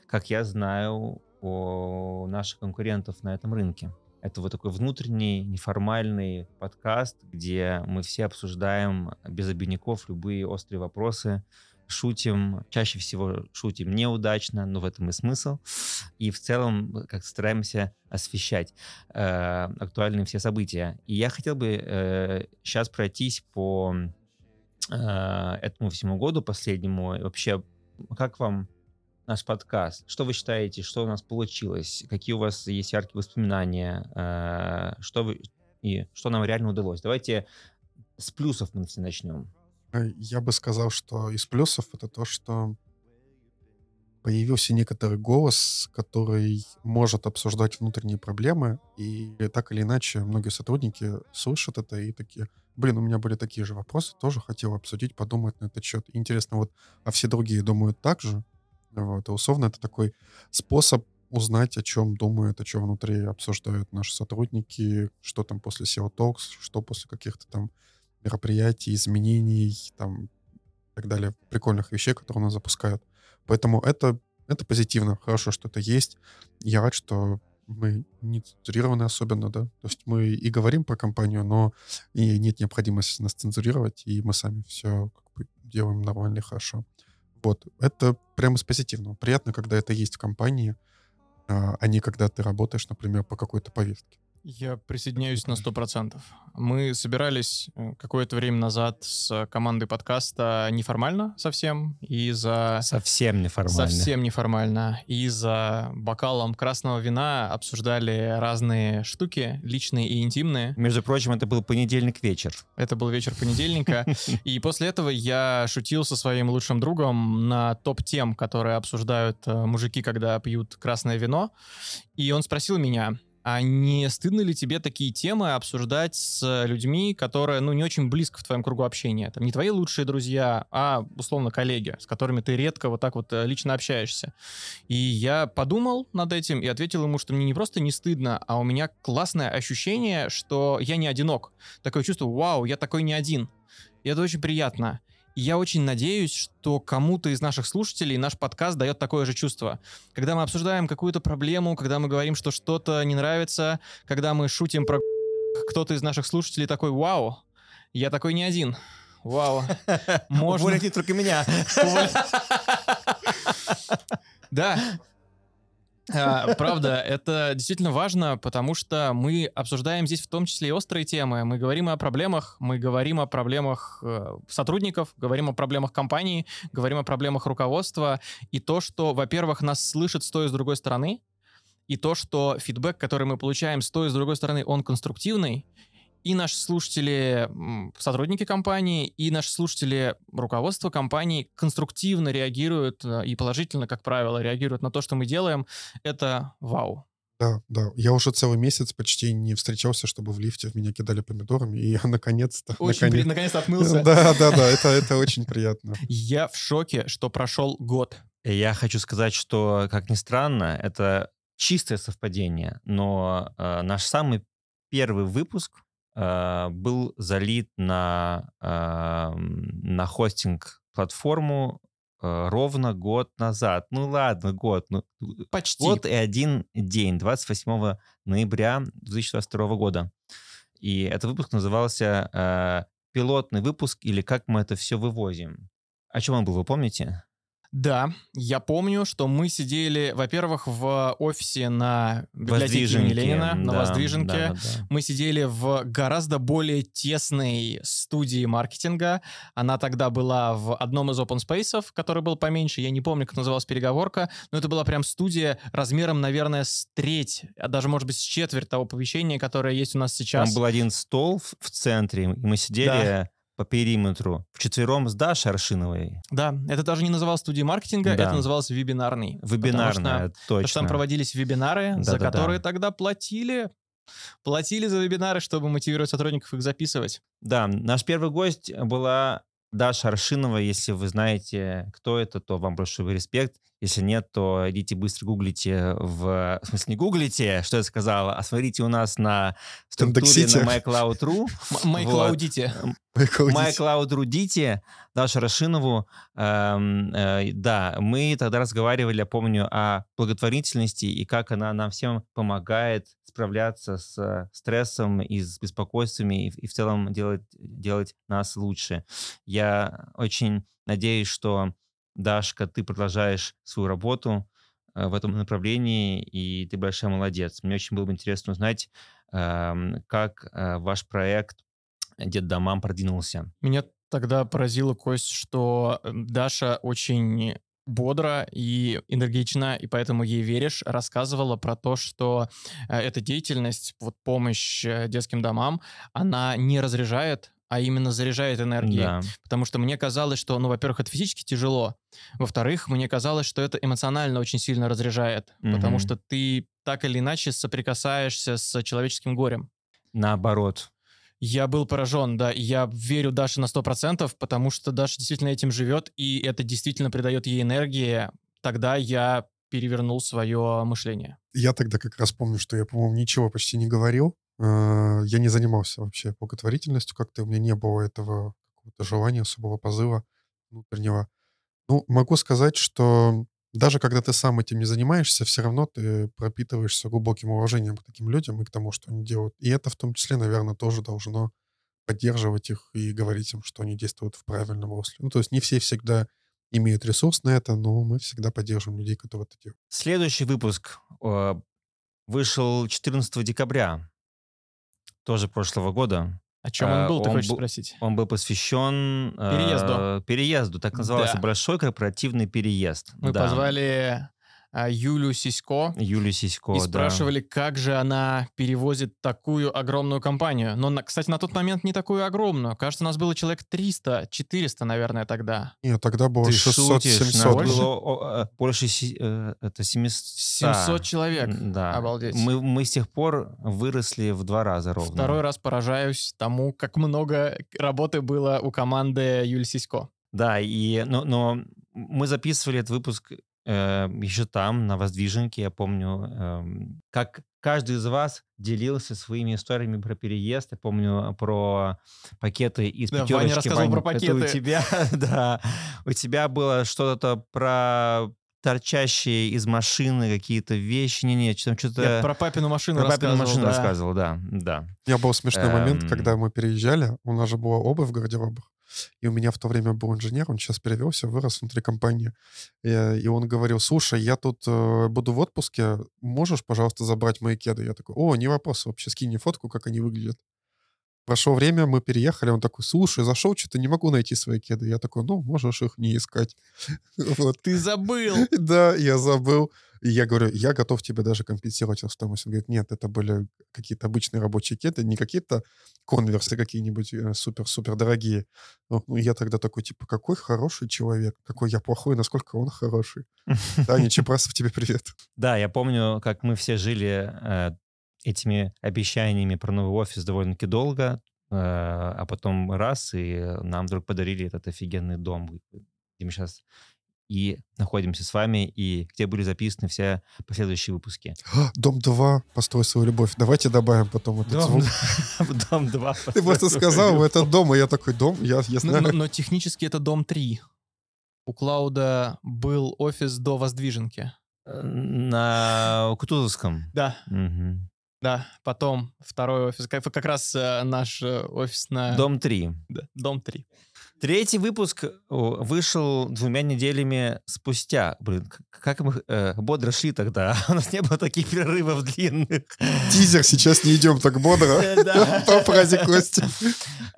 как я знаю, у наших конкурентов на этом рынке. Это вот такой внутренний, неформальный подкаст, где мы все обсуждаем без обиняков любые острые вопросы, шутим, чаще всего шутим неудачно, но в этом и смысл. И в целом как стараемся освещать э, актуальные все события. И я хотел бы сейчас пройтись по э, этому всему году последнему. Вообще, как вам наш подкаст? Что вы считаете, что у нас получилось? Какие у вас есть яркие воспоминания? Э, что вы и что нам реально удалось? Давайте с плюсов мы все начнем. Э, Я бы сказал, что из плюсов это то, что появился некоторый голос, который может обсуждать внутренние проблемы, и так или иначе многие сотрудники слышат это и такие, блин, у меня были такие же вопросы, тоже хотел обсудить, подумать на этот счет. Интересно, вот, а все другие думают так же? Вот, и условно это такой способ узнать, о чем думают, о чем внутри обсуждают наши сотрудники, что там после SEO Talks, что после каких-то там мероприятий, изменений, там, и так далее, прикольных вещей, которые у нас запускают. Поэтому это, это позитивно, хорошо, что это есть. Я рад, что мы не цензурированы особенно, да. То есть мы и говорим про компанию, но и нет необходимости нас цензурировать, и мы сами все как бы делаем нормально и хорошо. Вот. Это прямо из позитивного. Приятно, когда это есть в компании, а а не когда ты работаешь, например, по какой-то повестке. Я присоединяюсь на 100%. Мы собирались э, какое-то время назад с командой подкаста неформально совсем, и за... Совсем неформально. Совсем неформально. И за бокалом красного вина обсуждали разные штуки, личные и интимные. Между прочим, это был понедельник вечер. Это был вечер понедельника. И после этого я шутил со своим лучшим другом на топ-тем, которые обсуждают э, мужики, когда пьют красное вино. И он спросил меня, а не стыдно ли тебе такие темы обсуждать с людьми, которые, ну, не очень близко в твоем кругу общения? Там не твои лучшие друзья, а, условно, коллеги, с которыми ты редко вот так вот э, лично общаешься. И я подумал над этим и ответил ему, что мне не просто не стыдно, а у меня классное ощущение, что я не одинок. Такое чувство, вау, я такой не один. И это очень приятно. Я очень надеюсь, что кому-то из наших слушателей наш подкаст дает такое же чувство. Когда мы обсуждаем какую-то проблему, когда мы говорим, что что-то не нравится, когда мы шутим про кто-то из наших слушателей такой, вау, я такой не один. Вау. Можно... Уволить не только меня. Да. А, Правда, это действительно важно, потому что мы обсуждаем здесь в том числе и острые темы. Мы говорим о проблемах, мы говорим о проблемах э, сотрудников, говорим о проблемах компании, говорим о проблемах руководства. И то, что, во-первых, нас слышат с той и с другой стороны, и то, что фидбэк, который мы получаем с той и с другой стороны, он конструктивный, и наши слушатели, сотрудники компании, и наши слушатели, руководство компании конструктивно реагируют э, и положительно, как правило, реагируют на то, что мы делаем. Это вау. Да, да. Я уже целый месяц почти не встречался, чтобы в лифте в меня кидали помидорами, и я наконец-то... Очень наконец- при- наконец-то отмылся. Да, да, да, это, это очень приятно. Я в шоке, что прошел год. Я хочу сказать, что, как ни странно, это чистое совпадение, но э, наш самый первый выпуск э, был залит на, э, на хостинг-платформу э, ровно год назад. Ну ладно, год. Ну, Почти. Год и один день, 28 ноября 2022 года. И этот выпуск назывался э, «Пилотный выпуск» или «Как мы это все вывозим». О чем он был, вы помните? Да, я помню, что мы сидели, во-первых, в офисе на библиотеке имени Ленина, на да, Воздвиженке. да, да, да. Мы сидели в гораздо более тесной студии маркетинга. Она тогда была в одном из open space, который был поменьше. Я не помню, как называлась переговорка, но это была прям студия размером, наверное, с треть, а даже, может быть, с четверть того помещения, которое есть у нас сейчас. Там был один стол в, в центре, и мы сидели по периметру вчетвером с Дашей Аршиновой. Да, это даже не называлось студией маркетинга, Да. это называлось вебинарный. Потому что- Вебинарная, Потому точно. что там проводились вебинары, за Да-да-да. которые тогда платили. Платили за вебинары, чтобы мотивировать сотрудников их записывать. Да, наш первый гость была Даша Аршинова. Если вы знаете, кто это, то вам большой респект. Если нет, то идите быстро гуглите в... В смысле, не гуглите, что я сказала, а смотрите у нас на структуре на MyCloud.ru. М- Майкл Вот. Аудите. Майкл, идите. MyCloud.ru дите, Дашу Рашинову. Эм, э, да, мы тогда разговаривали, я помню, о благотворительности и как она нам всем помогает справляться с стрессом и с беспокойствами и, в- и в целом делать, делать нас лучше. Я очень надеюсь, что, Дашка, ты продолжаешь свою работу э, в этом направлении, и ты большая молодец. Мне очень было бы интересно узнать, эм, как э, ваш проект Дед Домам продвинулся. Меня тогда поразило, Кость, что э, Даша очень бодро и энергично, и поэтому ей веришь, рассказывала про то, что э, эта деятельность, вот помощь э, детским домам, она не разряжает, а именно заряжает энергией. Да. Потому что мне казалось, что, ну, во-первых, это физически тяжело. Во-вторых, мне казалось, что это эмоционально очень сильно разряжает. Потому Мгм. что ты так или иначе соприкасаешься с человеческим горем. Наоборот. Я был поражен, да, я верю Даше на 100%, потому что Даша действительно этим живет, и это действительно придает ей энергии. Тогда я перевернул свое мышление. Я тогда как раз помню, что я, по-моему, ничего почти не говорил. Э, Я не занимался вообще благотворительностью, как-то у меня не было этого какого-то желания, особого позыва внутреннего. Ну, могу сказать, что даже когда ты сам этим не занимаешься, все равно ты пропитываешься глубоким уважением к таким людям и к тому, что они делают. И это в том числе, наверное, тоже должно поддерживать их и говорить им, что они действуют в правильном русле. Ну, то есть не все всегда имеют ресурс на это, но мы всегда поддерживаем людей, которые это делают. Следующий выпуск э, вышел 14 декабря, тоже прошлого года. О чем А, он был, ты он хочешь был- спросить? Он был посвящен... э, Переезду. переезду. Так назывался Да. большой корпоративный переезд. Мы Да. позвали а, Юлю Сисько Юлю Сисько, и да. спрашивали, как же она перевозит такую огромную компанию. Но, кстати, на тот момент не такую огромную. Кажется, у нас было человек 300, 400, наверное, тогда. Нет, тогда было Ты 600 шутишь, нас 700 Больше? было э, больше э, это 700. 700 человек. Да. Обалдеть. Мы, мы с тех пор выросли в два раза ровно. Второй раз поражаюсь тому, как много работы было у команды Юли Сисько. Да, и, но, но мы записывали этот выпуск еще там, на Воздвиженке, я помню, эм, как каждый из вас делился своими историями про переезд. Я помню про пакеты из Да, Ваня пятерочки. рассказывал про это у пакеты. тебя, да, у тебя было что-то про торчащие из машины какие-то вещи. Не-не, там что-то... Я про папину машину про папину рассказывал. машину да. рассказывал, да, да. Меня был смешной момент, Эм. когда мы переезжали, у нас же была обувь в гардеробах, и у меня в то время был инженер, он сейчас перевелся, вырос внутри компании, и, он говорил, слушай, я тут э, буду в отпуске, можешь, пожалуйста, забрать мои кеды? Я такой, о, не вопрос, вообще скинь мне фотку, как они выглядят. Прошло время, мы переехали, он такой, слушай, зашел, что-то не могу найти свои кеды. Я такой, ну, можешь их не искать. Вот. Ты забыл. Да, я забыл. И я говорю, я готов тебе даже компенсировать эту стоимость. Он говорит, нет, это были какие-то обычные рабочие кеды, не какие-то конверсы какие-нибудь э, супер-супер дорогие. Ну, ну, я тогда такой, типа, какой хороший человек, какой я плохой, насколько он хороший. Таня Чепрасов, тебе привет. Да, я помню, как мы все жили э, этими обещаниями про новый офис довольно-таки долго, э, а потом раз, и нам вдруг подарили этот офигенный дом, где мы сейчас и находимся с вами, и где были записаны все последующие выпуски. Дом 2, построй свою любовь. Давайте добавим потом этот звук. Дом 2. Ты просто сказал, это дом, и я такой, дом, я, я Но, знаю. но- но технически это дом 3. У Клауда был офис до воздвиженки. На Кутузовском. Да, Мгм. Да. Потом второй офис. Как, как раз э, наш э, офис на... Дом 3. Да, дом 3. Третий выпуск о, вышел двумя неделями спустя. Блин, как мы э, бодро шли тогда. У нас не было таких перерывов длинных. Тизер, сейчас не идем так бодро. Э. По фразе Кости.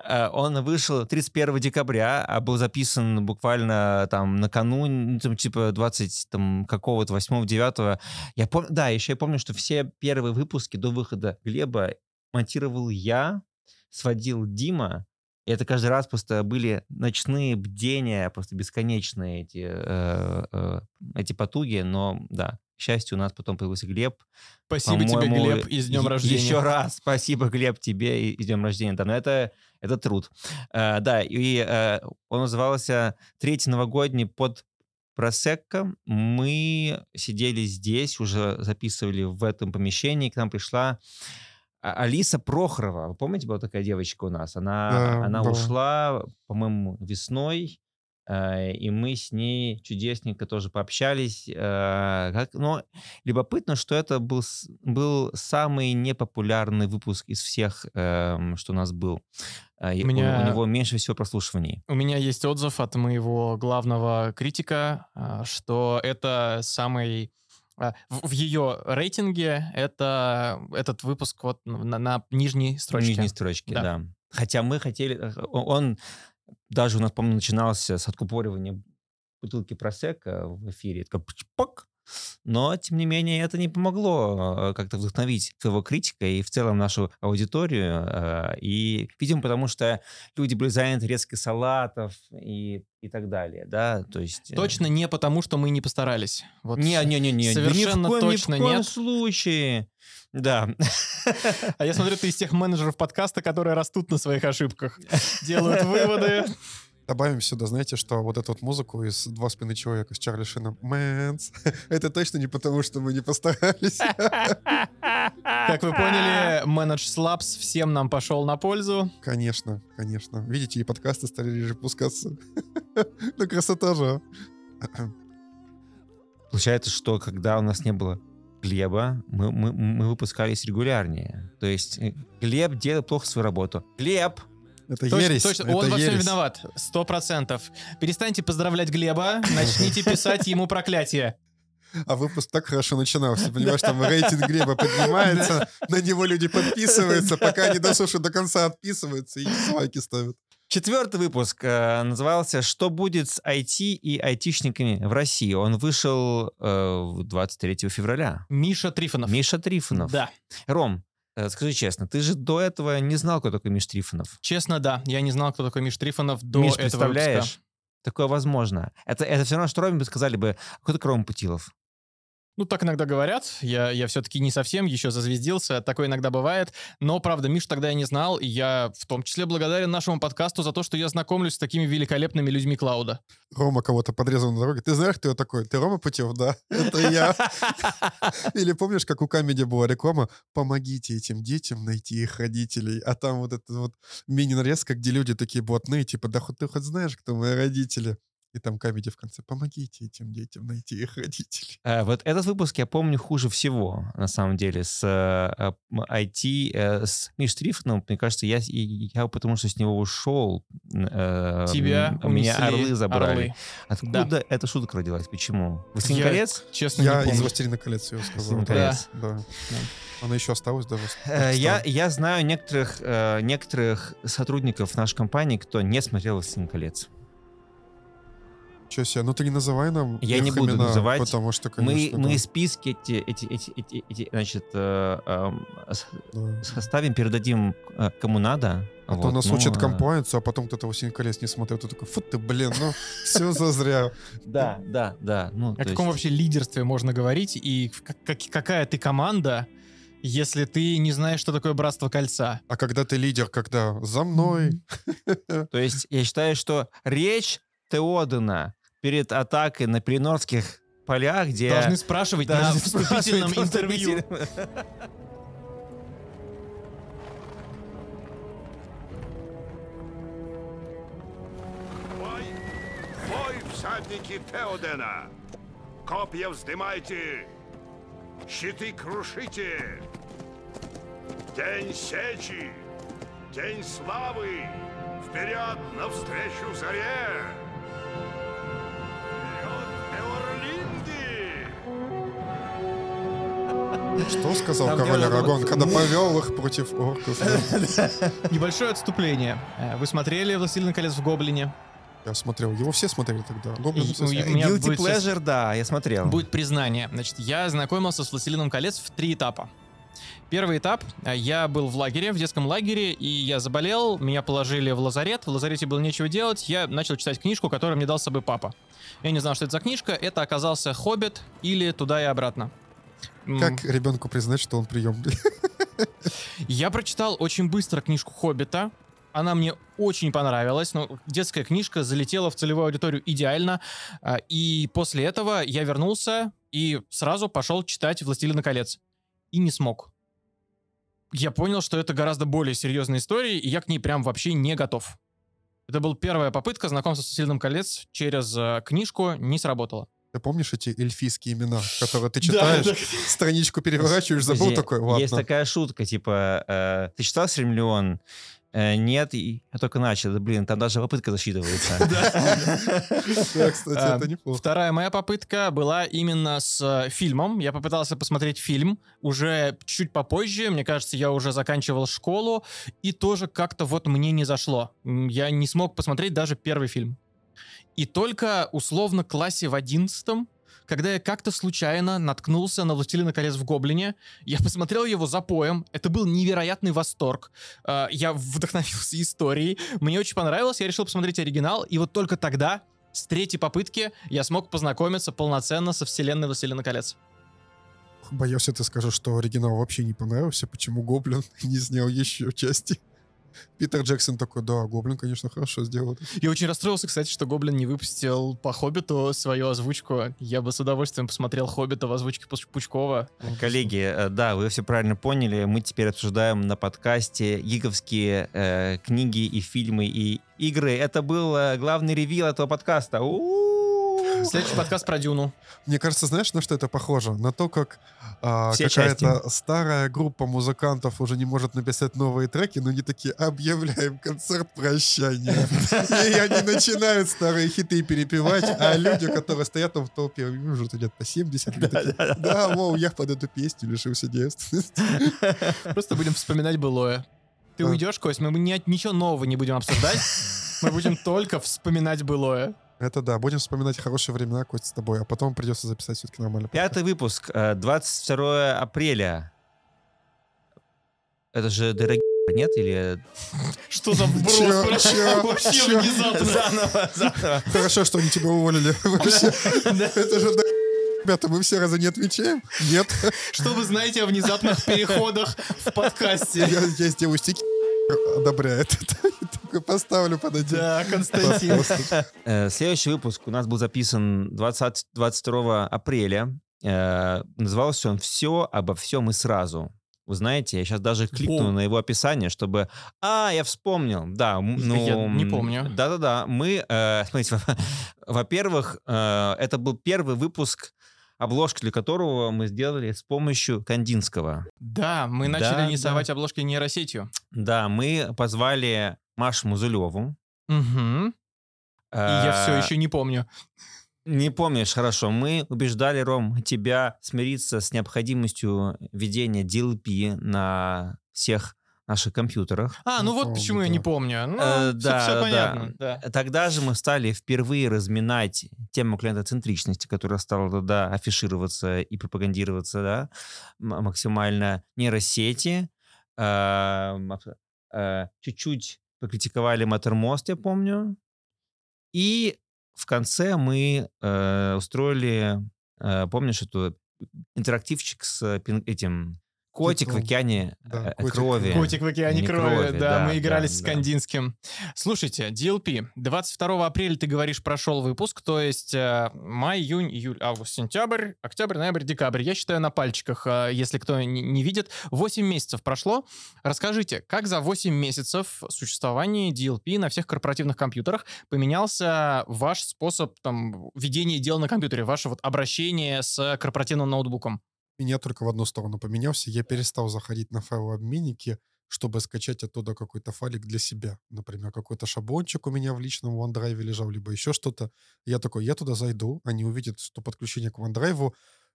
Э, Он вышел 31 декабря, а был записан буквально там накануне, ну, там, типа 20 там какого-то 8-9. Я помню, да, еще я помню, что все первые выпуски до выхода Глеба монтировал я, сводил Дима, и это каждый раз просто были ночные бдения, просто бесконечные эти, э, э, эти потуги, но да, к счастью, у нас потом появился Глеб, Спасибо тебе, Глеб, и с днем рождения. Еще раз спасибо, Глеб, тебе и, и с днем рождения. Да, но это, это труд. Э, да, и э, он назывался «Третий новогодний под Просекко». Мы сидели здесь, уже записывали в этом помещении. К нам пришла Алиса Прохорова. Вы помните, была такая девочка у нас? Она, Да, она была. ушла, по-моему, весной. э, И мы с ней чудесненько тоже пообщались. э, как- Но любопытно, что это был, был самый непопулярный выпуск из всех, эм, что у нас был. Э, У у- меня- У него меньше всего прослушиваний. У меня есть отзыв от моего главного критика, а, что это самый... а, В, ее рейтинге это этот выпуск вот на, на нижней строчке. нижней строчке, Да. да. Хотя мы хотели... Он даже у нас, по-моему, начинался с откупоривания бутылки просека в эфире. Такой пак. Но, тем не менее, это не помогло э, как-то вдохновить своего критика и в целом нашу аудиторию. э, И, видимо, потому что люди были заняты резкой салатов и, и так далее, да, то есть... э, Точно не потому, что мы не постарались. Вот. Не-не-не-не, Совершенно ни в коем, точно ни в коем нет. случае. Да. А я смотрю, ты из тех менеджеров подкаста, которые растут на своих ошибках, делают выводы. Добавим сюда, знаете, что вот эту вот музыку из «Два спины человека» с Чарли Шином «Мэнс». Это точно не потому, что мы не постарались. Как вы поняли, менедж Слабс всем нам пошел на пользу. Конечно, конечно. Видите, и подкасты стали реже пускаться. Ну, красота же. Получается, что когда у нас не было Глеба, мы, мы, мы выпускались регулярнее. То есть э, Глеб делал плохо свою работу. Глеб! Это Точно, ересь. точно. это Он во всем ересь. виноват. Сто процентов. Перестаньте поздравлять Глеба, начните писать ему проклятие. А выпуск так хорошо начинался. Понимаешь, там рейтинг Глеба поднимается, на него люди подписываются, пока они дослушают до конца, отписываются и лайки ставят. Четвертый выпуск э, назывался «Что будет с IT и айтишниками в России?». Он вышел э, 23 февраля. Миша Трифонов. Миша Трифонов. Да. Ром, скажи честно, ты же до этого не знал, кто такой Миш Трифонов? Честно, да. Я не знал, кто такой Миш Трифонов до Миш, этого представляешь? выпуска. Такое возможно. Это, это все равно, что Роме бы сказали бы, «А кто такой Рома Путилов? Ну, так иногда говорят. Я, я все-таки не совсем еще зазвездился. Такое иногда бывает. Но, правда, Миш тогда я не знал. И я в том числе благодарен нашему подкасту за то, что я знакомлюсь с такими великолепными людьми Клауда. Рома кого-то подрезал на дороге. Ты знаешь, кто я такой? Ты Рома Путев? Да, это я. Или помнишь, как у Камеди была реклама «Помогите этим детям найти их родителей», а там вот эта вот мини-нарезка, где люди такие блатные, типа «Да хоть ты хоть знаешь, кто мои родители?» И там Камеди в конце «Помогите этим детям найти их родителей». Э, Вот этот выпуск я помню хуже всего, на самом деле, с м, IT, э, с Миш Трифоном. Мне кажется, я, я потому что с него ушел. э, Тебя м, Меня орлы забрали. орлы. Откуда эта шутка родилась? Почему? Властелин колец? Честно, Я не из помню. «Властелина колец» ее сказал. «Властелин Да, колец». да. Она еще осталась даже. Э, Я, я знаю некоторых, некоторых сотрудников нашей компании, кто не смотрел «Властелин колец». Че себе, ну ты не называй нам Я их не буду имена, называть. потому что, Мы, конечно, мы да, списки эти, эти, эти, эти, эти, значит, э, с- да. составим, передадим э, кому надо. А то Вот, нас ну, учат э, комплайенсу, а потом кто-то «Властелин колец» не смотрел, ты такой, фу ты, блин, ну все зазря. Да, да, да. Ну, О то каком вообще лидерстве можно говорить и какая ты команда, если ты не знаешь, что такое Братство Кольца? А когда ты лидер, когда за мной, То есть я считаю, что речь Теодена перед атакой на Пеленорских полях, где... Должны спрашивать на вступительном интервью. Бой, всадники Теодена! Копья вздымайте! Щиты крушите! День сечи! День славы! Вперед, навстречу заре! Что сказал король Арагон, когда повел их против орков? Небольшое отступление. Э, Вы смотрели «Властелин колец» в Гоблине? Я смотрел. Его все смотрели тогда. Гоблин И- все смотрели. Guilty сейчас- Pleasure, да, я смотрел. Будет признание. Значит, я знакомился с «Властелином колец» в три этапа. Первый этап. э, Я был в лагере, в детском лагере, и я заболел, меня положили в лазарет, в лазарете было нечего делать, я начал читать книжку, которую мне дал с собой папа. Я не знал, что это за книжка, это оказался «Хоббит» или «Туда и обратно». Как ребенку признать, что он приемный? Я прочитал очень быстро книжку «Хоббита». Она мне очень понравилась. Ну, детская книжка залетела в целевую аудиторию идеально. А, И после этого я вернулся и сразу пошел читать «Властелина колец». И не смог. Я понял, что это гораздо более серьезная история, и я к ней прям вообще не готов. Это была первая попытка знакомства с «Властелином колец» через э, книжку, не сработало. Ты помнишь эти эльфийские имена, которые ты читаешь, страничку переворачиваешь, забыл Подожди, такой, ладно. Есть такая шутка, типа, э, ты читал «Сильмиллион»? Э, нет, и я только начал. Блин, там даже попытка засчитывается. Да, кстати, это неплохо. Вторая моя попытка была именно с э, фильмом. Я попытался посмотреть фильм уже чуть попозже. Мне кажется, я уже заканчивал школу. И тоже как-то вот мне не зашло. Я не смог посмотреть даже первый фильм. И только условно классе в одиннадцатом, когда я как-то случайно наткнулся на «Властелина колец» в Гоблине, я посмотрел его за поем. Это был невероятный восторг. Э, Я вдохновился историей. Мне очень понравилось. Я решил посмотреть оригинал. И вот только тогда с третьей попытки я смог познакомиться полноценно со вселенной «Властелина колец». Боялся, ты скажешь, что оригинал вообще не понравился, почему Гоблин не снял еще части. Питер Джексон такой, да, Гоблин, конечно, хорошо сделал. Я очень расстроился, кстати, что Гоблин не выпустил по «Хоббиту» свою озвучку. Я бы с удовольствием посмотрел «Хоббита» в озвучке Пуч- Пучкова. Коллеги, э, да, вы все правильно поняли. Мы теперь обсуждаем на подкасте гиговские э, книги и фильмы и игры. Это был э, главный ревил этого подкаста. У-у-у. Следующий подкаст про Дюну. Мне кажется, знаешь, на что это похоже? На то, как а, какая-то старая группа музыкантов уже не может написать новые треки, но они такие, объявляем концерт прощания. И они начинают старые хиты перепевать, а люди, которые стоят там в толпе, им уже лет по 70, они такие, да, воу, я под эту песню лишился девственности. Просто будем вспоминать былое. Ты уйдешь, Кость, мы ни- ничего нового не будем обсуждать. Мы будем только вспоминать былое. Это да, будем вспоминать хорошие времена, Костя, с тобой, а потом придется записать все-таки нормально. Пятый выпуск, э, 22 апреля. Это же дорогие, нет? Или... Что за вброс? Вообще чё? внезапно. Заново, заново. Хорошо, что они тебя уволили. Это же Ребята, мы все раза не отвечаем? Нет. Что вы знаете о внезапных переходах в подкасте? Я, сделаю стики, одобряет это. Поставлю под один. Да, Константин. Э, Следующий выпуск у нас был записан 20, 22 апреля. Э, Назывался он «Все обо всем и сразу». Вы знаете, я сейчас даже кликну О. на его описание, чтобы... А, я вспомнил. Да, ну... Я не помню. Да-да-да. Мы, э, смотрите, во- во-первых, э, это был первый выпуск, обложки для которого мы сделали с помощью Кандинского. Да, мы Да, начали да. рисовать обложки нейросетью. Да, мы позвали Машу Музылеву. Угу. И я все Э, еще не помню. Не помнишь, хорошо. Мы убеждали, Ром, тебя смириться с необходимостью ведения DLP на всех наших компьютерах. А, ну не вот помню, почему я да. не помню. Ну, Э, все, да, да. понятно. Да. Тогда же мы стали впервые разминать тему клиентоцентричности, которая стала тогда афишироваться и пропагандироваться да, максимально нейросети. Э, м- э, Чуть-чуть покритиковали Mattermost, я помню. И в конце мы э, устроили, э, помнишь, эту интерактивчик с пин- этим Котик в океане да, э, котик. крови. Котик в океане Не крови, крови, да, да, мы играли да, с да. Скандинским. Слушайте, DLP, 22 апреля, ты говоришь, прошел выпуск, то есть э, май, июнь, июль, август, сентябрь, октябрь, ноябрь, декабрь. Я считаю на пальчиках, э, если кто не, не видит. 8 месяцев прошло. Расскажите, как за 8 месяцев существования DLP на всех корпоративных компьютерах поменялся ваш способ там, ведения дел на компьютере, ваше вот обращение с корпоративным ноутбуком? Меня только в одну сторону поменялся. Я перестал заходить на файлообменники, чтобы скачать оттуда какой-то файлик для себя. Например, какой-то шаблончик у меня в личном OneDrive лежал, либо еще что-то. Я такой, я туда зайду, они увидят, что подключение к OneDrive,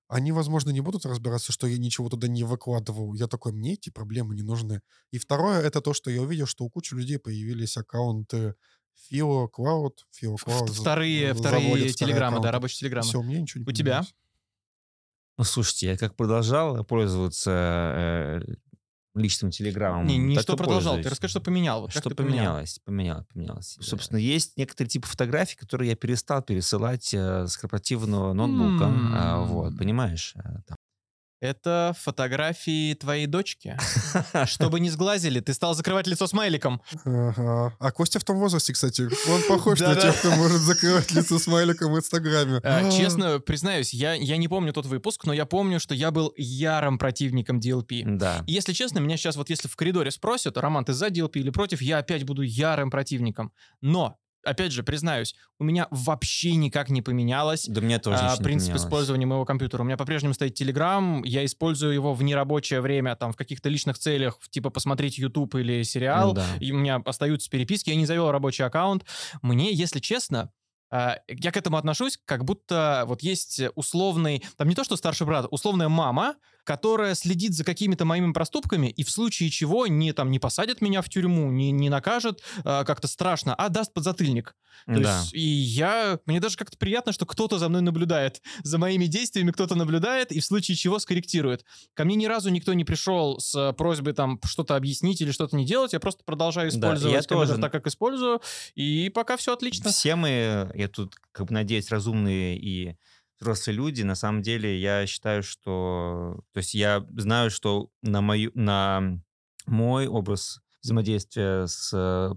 они, возможно, не будут разбираться, что я ничего туда не выкладывал. Я такой, мне эти проблемы не нужны. И второе, это то, что я увидел, что у кучи людей появились аккаунты Фило Клауд, Фило Клауд. Вторые, вторые телеграммы, да, рабочие телеграммы. Все, меня ничего не У тебя? Поменялось. Ну, слушайте, я как продолжал пользоваться э, личным телеграммом. Не, не что продолжал, ты расскажи, что поменял. Вот Что ты поменял? поменялось? Поменялось, поменялось. Собственно, есть некоторые типы фотографий, которые я перестал пересылать э, с корпоративного ноутбука. А, М. вот, понимаешь? А, там. Это фотографии твоей дочки. Чтобы не сглазили, ты стал закрывать лицо смайликом. Ага. А Костя в том возрасте, кстати, он похож на тех, кто может закрывать лицо смайликом в Инстаграме. А, Честно признаюсь, я, я не помню тот выпуск, но я помню, что я был ярым противником DLP. Да. Если честно, меня сейчас вот если в коридоре спросят, Роман, ты за DLP или против, я опять буду ярым противником. Но, опять же, признаюсь, у меня вообще никак не поменялось Да мне тоже а, принцип использования моего компьютера. У меня по-прежнему стоит Telegram, я использую его в нерабочее время, там, в каких-то личных целях, типа посмотреть YouTube или сериал, Да. и у меня остаются переписки, я не завел рабочий аккаунт. Мне, если честно, а, я к этому отношусь, как будто вот есть условный, там не то что старший брат, условная мама, которая следит за какими-то моими проступками и в случае чего не, там, не посадит меня в тюрьму, не, не накажет а, как-то страшно, а даст подзатыльник. То Да. есть, и я, мне даже как-то приятно, что кто-то за мной наблюдает. За моими действиями кто-то наблюдает и в случае чего скорректирует. Ко мне ни разу никто не пришел с э, просьбой там что-то объяснить или что-то не делать. Я просто продолжаю Да, использовать я компьютер тоже. так, как использую. И пока все отлично. Все мы, я тут, как бы, надеюсь, разумные и взрослые люди. На самом деле, я считаю, что... То есть я знаю, что на, мою, на мой образ взаимодействия с э,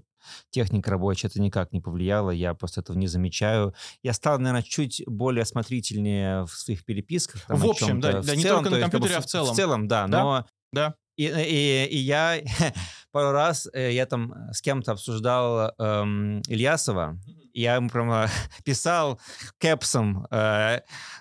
техникой рабочей это никак не повлияло. Я просто этого не замечаю. Я стал, наверное, чуть более осмотрительнее в своих переписках. там, В общем, да, чём-то. да, В не целом, только на то есть, как бы, компьютере, а в- в целом. В целом, да. Да, Но да. и, и, и я пару раз э, я там с кем-то обсуждал эм, Ильясова, я ему прямо писал кэпсом э,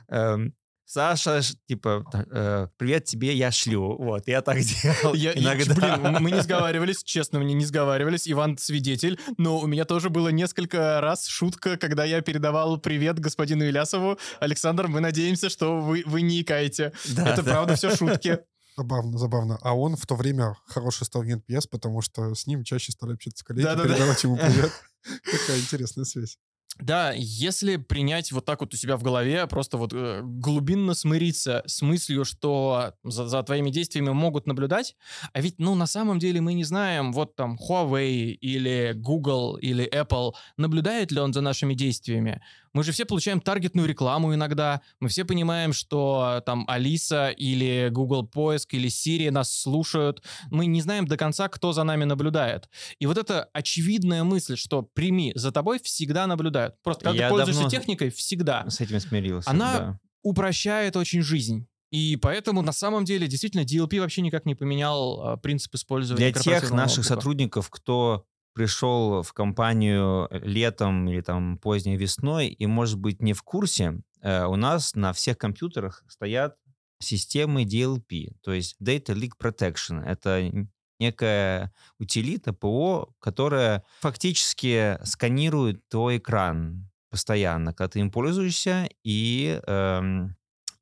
эм, Саша, типа, э, привет тебе, я шлю. Вот, я так делал Я- я- иногда. блин, мы не сговаривались, честно, мы не сговаривались. Иван свидетель, но у меня тоже было несколько раз шутка, когда я передавал привет господину Илясову. Александр, мы надеемся, что вы, вы не икаете. Да, Это да. правда все шутки. Забавно, забавно. А он в то время хороший стал NPS, потому что с ним чаще стали общаться коллеги, Да-да-да. передавать ему привет. Какая интересная связь. Да, если принять вот так вот у себя в голове, просто вот э, глубинно смириться с мыслью, что за, за твоими действиями могут наблюдать, а ведь, ну, на самом деле мы не знаем, вот там Huawei или Google или Apple, наблюдает ли он за нашими действиями. Мы же все получаем таргетную рекламу иногда, мы все понимаем, что там Алиса или Google поиск или Siri нас слушают, мы не знаем до конца, кто за нами наблюдает. И вот эта очевидная мысль, что прими, за тобой всегда наблюдают. Просто когда Я ты пользуешься техникой, всегда С этим смирился. Она- да. упрощает очень жизнь. И поэтому на самом деле действительно DLP вообще никак не поменял а, принцип использования Для тех наших ноутбука. сотрудников, кто пришел в компанию летом или там поздней весной и, может быть, не в курсе, э, у нас на всех компьютерах стоят системы DLP, то есть Data Leak Protection. Это некая утилита ПО, которая фактически сканирует твой экран постоянно, когда ты им пользуешься, и эм,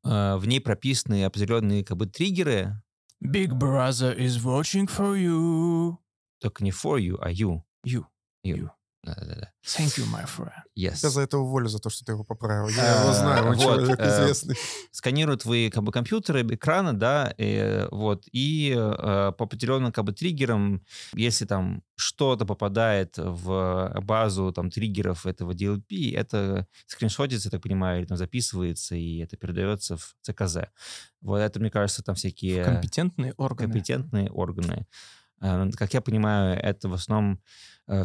э, в ней прописаны определенные как бы триггеры, Big Brother is watching for you. только не for you, а you. You. You. Да-да-да. Thank you, my friend. Yes. Я за это уволю, за то, что ты его поправил. Я его знаю, он вот, человек э, известный. сканируют твои как бы компьютеры, экраны, да, и, вот, и э, по определенным как бы триггерам, если там что-то попадает в базу там триггеров этого DLP, это скриншотится, я так понимаю, или там записывается, и это передается в ЦКЗ. Вот это, мне кажется, там всякие Компетентные органы. компетентные органы. Э, Как я понимаю, это в основном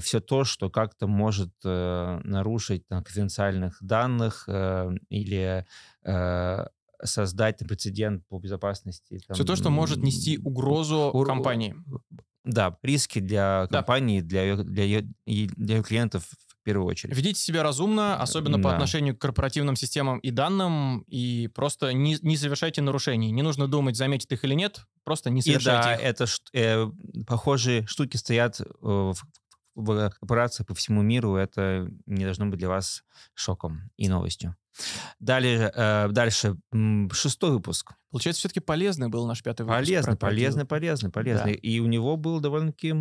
все то, что как-то может э, нарушить там, конфиденциальных данных э, или э, создать там, прецедент по безопасности. Все то, что может нести угрозу ур- компании. Да, риски для Да. компании, для ее, для ее, для ее клиентов в первую очередь. Ведите себя разумно, особенно по Да. отношению к корпоративным системам и данным, и просто не, не совершайте нарушений. Не нужно думать, заметит их или нет, просто не И да, совершайте их. это э, похожие штуки стоят э, в, в корпорациях по всему миру. Это не должно быть для вас шоком и новостью. Далее, э, дальше, шестой выпуск. Получается, все-таки полезный был наш пятый выпуск. Полезный, полезный, полезный, полезный. И у него был довольно-таки...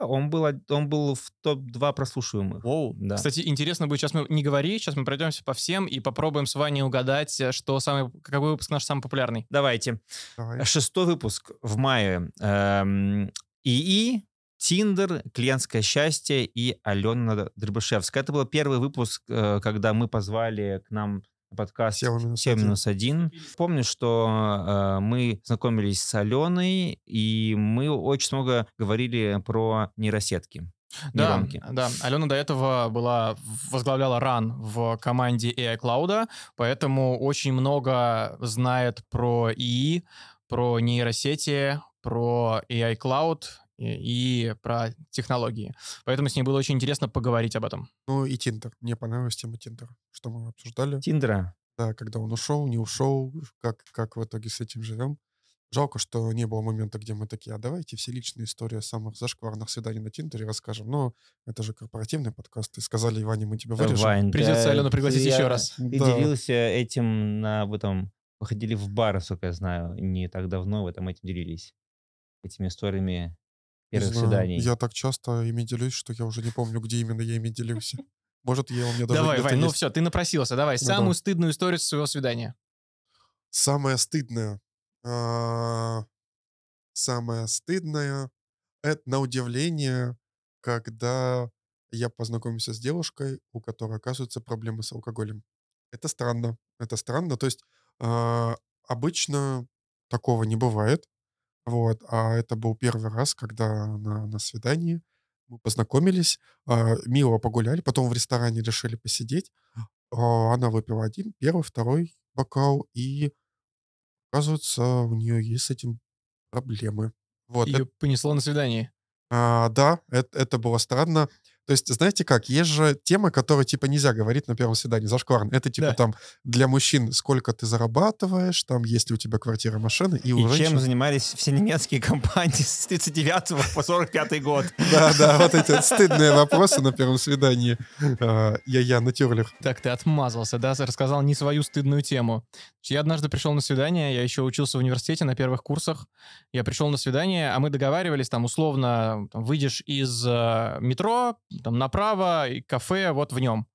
Он был, он был в топ-2 прослушиваемых. Воу. Да. Кстати, интересно будет, сейчас мы не говори, сейчас мы пройдемся по всем и попробуем с Ваней угадать, э, что самый, какой выпуск наш самый популярный. Давайте. Давай. Шестой выпуск в мае. Эм, ИИ, Тиндер, клиентское счастье и Алена Дребышевская. Это был первый выпуск, э, когда мы позвали к нам на подкаст Сева минус 7 один. минус один. Помню, что э, мы знакомились с Аленой, и мы очень много говорили про нейросетки. Да, нейронки. да. Алена до этого была, возглавляла RAN в команде AI Cloud, поэтому очень много знает про ИИ, про нейросети, про AI Cloud и, и про технологии. Поэтому с ней было очень интересно поговорить об этом. Ну и Тиндер. Мне понравилась тема Тиндера, что мы обсуждали. Тиндера. Да, когда он ушел, не ушел, как, как в итоге с этим живем. Жалко, что не было момента, где мы такие, а давайте все личные истории самых зашкварных свиданий на Тиндере расскажем. Но это же корпоративный подкаст. И сказали, Иване, мы тебя вырежем. Вань, Придется да, Алену пригласить я- еще раз. Ты Да. делился этим на в этом... Вы ходили в бар, насколько я знаю, не так давно вы там этим делились. Этими историями первых знаю, свиданий. Я так часто ими делюсь, что я уже не помню, где именно я ими делился. Может, я у меня даже давай, Вань, ну все, ты напросился. Давай, Ну самую стыдную историю своего свидания. Самое стыдное. а, Самое стыдное. Это на удивление, когда я познакомился с девушкой, у которой, оказывается, проблемы с алкоголем. Это странно. Это странно. То есть а, обычно такого не бывает. Вот. А это был первый раз, когда на, на свидании мы познакомились, а, мило погуляли, потом в ресторане решили посидеть. А, Она выпила один, первый, второй бокал, и оказывается, у нее есть с этим проблемы. Вот. Ее понесло на свидание. А, да, это, это было странно. То есть, знаете как, есть же тема, которую, типа, нельзя говорить на первом свидании, зашкварно. Это, типа, Да. там, для мужчин, сколько ты зарабатываешь, там, есть ли у тебя квартира, машина, и, И у чем женщин... занимались все немецкие компании с 39 по 45 год? Да, да, вот эти стыдные вопросы на первом свидании. А, Я-я, натюрлих. Так, ты отмазался, да? Рассказал не свою стыдную тему. Я однажды пришел на свидание, я еще учился в университете на первых курсах. Я пришел на свидание, а мы договаривались, там, условно, выйдешь из э, метро, там, направо, и кафе вот в нем.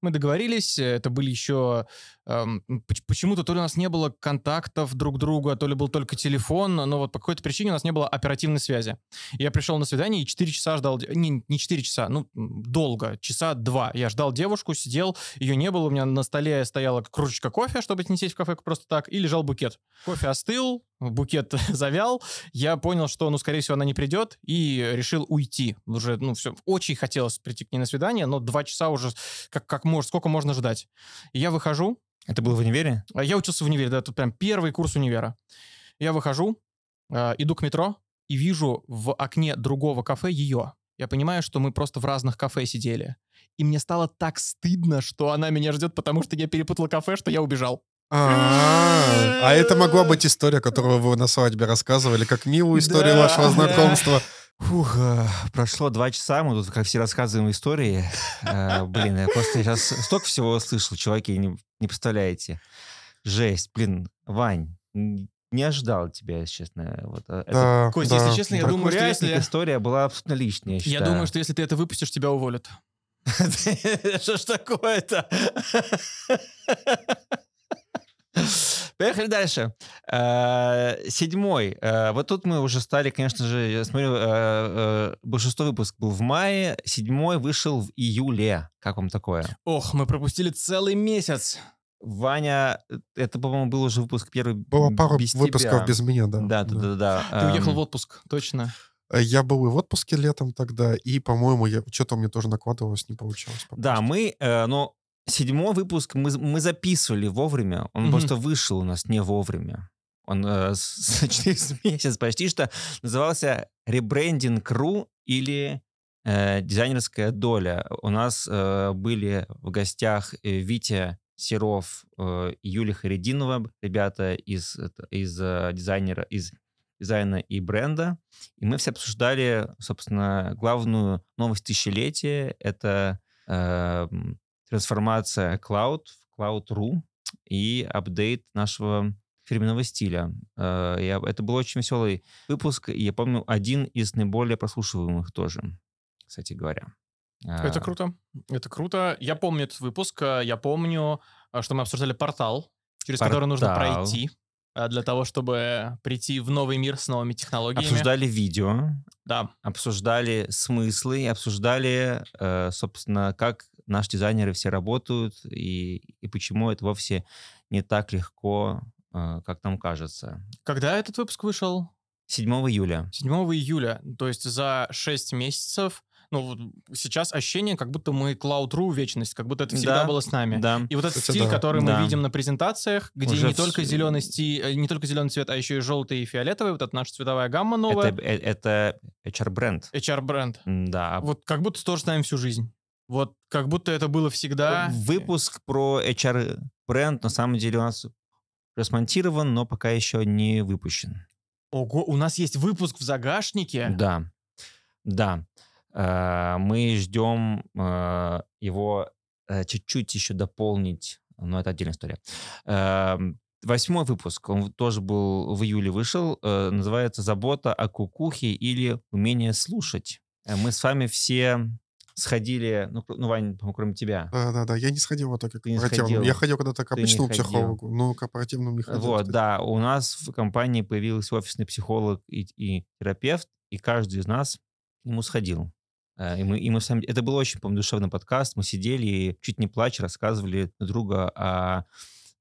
Мы договорились, это были еще... эм, поч- почему-то то ли у нас не было контактов друг друга, то ли был только телефон, но вот по какой-то причине у нас не было оперативной связи. Я пришел на свидание и 4 часа ждал... Не, не 4 часа, ну, долго, часа два. Я ждал девушку, сидел, ее не было, у меня на столе стояла кружечка кофе, чтобы не сесть в кафе просто так, и лежал букет. Кофе остыл, букет завял, я понял, что, ну, скорее всего, она не придет, и решил уйти. Уже, ну, все, очень хотелось прийти к ней на свидание, но два часа уже, как, как может, сколько можно ждать. И я выхожу, Это было в универе? а Я учился в универе, да, тут прям первый курс универа. Я выхожу, э, иду к метро и вижу в окне другого кафе ее. Я понимаю, что мы просто в разных кафе сидели. И мне стало так стыдно, что она меня ждет, потому что я перепутал кафе, что я убежал. А, а это могла быть история, которую вы на свадьбе рассказывали, как милую историю Да, вашего да. знакомства. Фух, э, прошло два часа, мы тут как все рассказываем истории. Э, Блин, я просто сейчас столько всего услышал, чуваки, не, не представляете. Жесть, блин, Вань, не ожидал тебя, если честно. Вот, э, это Да, Кость, да, если честно, я да. думаю, что если... история была абсолютно лишняя, я Я думаю, что если ты это выпустишь, тебя уволят. Что ж такое-то? Поехали дальше. Э, Седьмой. Э, Вот тут мы уже стали, конечно же, я смотрю, э, большинство выпуск был в мае, седьмой вышел в июле. Как вам такое? Ох, мы пропустили целый месяц. Ваня, это, по-моему, был уже выпуск первый Было пару без выпусков тебя. без меня, да. Да, да, да, да. Ты уехал Эм, в отпуск, точно. Я был и в отпуске летом тогда, и, по-моему, я что-то у меня тоже накладывалось, не получалось. пока Да, мы, э, но седьмой выпуск мы, мы записывали вовремя, он Мгм. просто вышел у нас не вовремя. Он э, с- через месяц почти что назывался «Ребрендинг РУ» или э, «Дизайнерская доля». У нас э, были в гостях э, Витя Серов э, и Юлия Харидинова, ребята из, из э, дизайнера, из дизайна и бренда. И мы все обсуждали, собственно, главную новость тысячелетия. Это э, трансформация Cloud в Cloud.ru и апдейт нашего фирменного стиля. Э, я- это был очень веселый выпуск, и я помню, один из наиболее прослушиваемых тоже, кстати говоря. Это А, круто. Это круто. Я помню этот выпуск. э, Я помню, э, что мы обсуждали портал, через который нужно Портал. пройти э, для того, чтобы прийти в новый мир с новыми технологиями. Обсуждали видео, Да. обсуждали смыслы, обсуждали, э, собственно, как наши дизайнеры все работают и, и почему это вовсе не так легко, э, как нам кажется. Когда этот выпуск вышел? 7 июля. 7 июля. То есть за 6 месяцев. Ну, сейчас ощущение, как будто мы Cloud.ru вечность, как будто это всегда Да, было с нами. Да. И вот этот Кстати, стиль, да. который Да. мы видим на презентациях, где Уже не вс- только зеленый стиль, э, не только зеленый цвет, а еще и желтый и фиолетовый, вот это наша цветовая гамма новая. Это, э- это HR-бренд. HR-бренд. Да. Вот как будто тоже с нами всю жизнь. Вот как будто это было всегда. Выпуск про HR-бренд на самом деле у нас смонтирован, но пока еще не выпущен. Ого, у нас есть выпуск в загашнике. Да, да. Э, Мы ждем э, его э, чуть-чуть еще дополнить, но это отдельная история. Эм, Восьмой выпуск, он тоже был в июле вышел, называется «Забота о кукухе» или «Умение слушать». Мы с вами все сходили, ну, ну Вань, кроме тебя. Да, да, да. Я не сходил вот так, не корпоративному. Я ходил когда-то к обычному психологу, но к корпоративному не ходил. Вот, кстати. да, у нас в компании появился офисный психолог и, и терапевт, и каждый из нас к нему сходил. Э, И мы, и мы сами... Это был очень, по-моему, душевный подкаст. Мы сидели и чуть не плача рассказывали друг друга о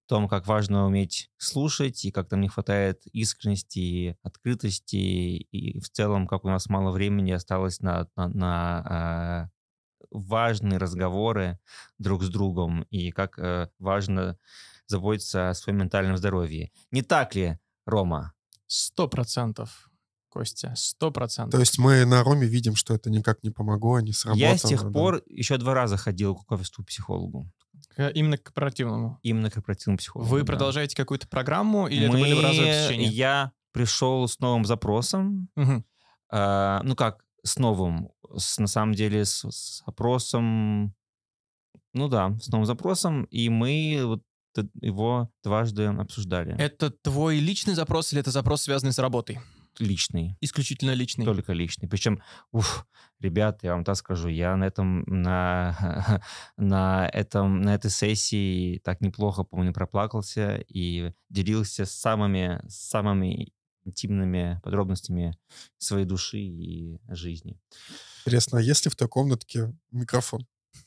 том, как важно уметь слушать, и как нам не хватает искренности, и открытости, и в целом, как у нас мало времени осталось на, на, на, важные разговоры друг с другом, и как э, важно заботиться о своем ментальном здоровье. Не так ли, Рома? Сто процентов, Костя, сто То процентов. есть мы на Роме видим, что это никак не помогло, не сработало. Я с тех да. пор еще два раза ходил к офисному психологу. Э, Именно к корпоративному. Именно к корпоративному психологу. Вы да. продолжаете какую-то программу или это Мы- были разовые посещения? Я пришел с новым запросом. Мгм. а, ну как, с новым? С, на самом деле с, с запросом... Ну да, с новым запросом. И мы вот его дважды обсуждали. Это твой личный запрос или это запрос, связанный с работой? личный. Исключительно личный. Только личный. Причем, уф, ребят, я вам так скажу, я на этом, на, на этом, на этой сессии так неплохо, помню, проплакался и делился с самыми, самыми интимными подробностями своей души и жизни. Интересно, а есть ли в той комнатке микрофон?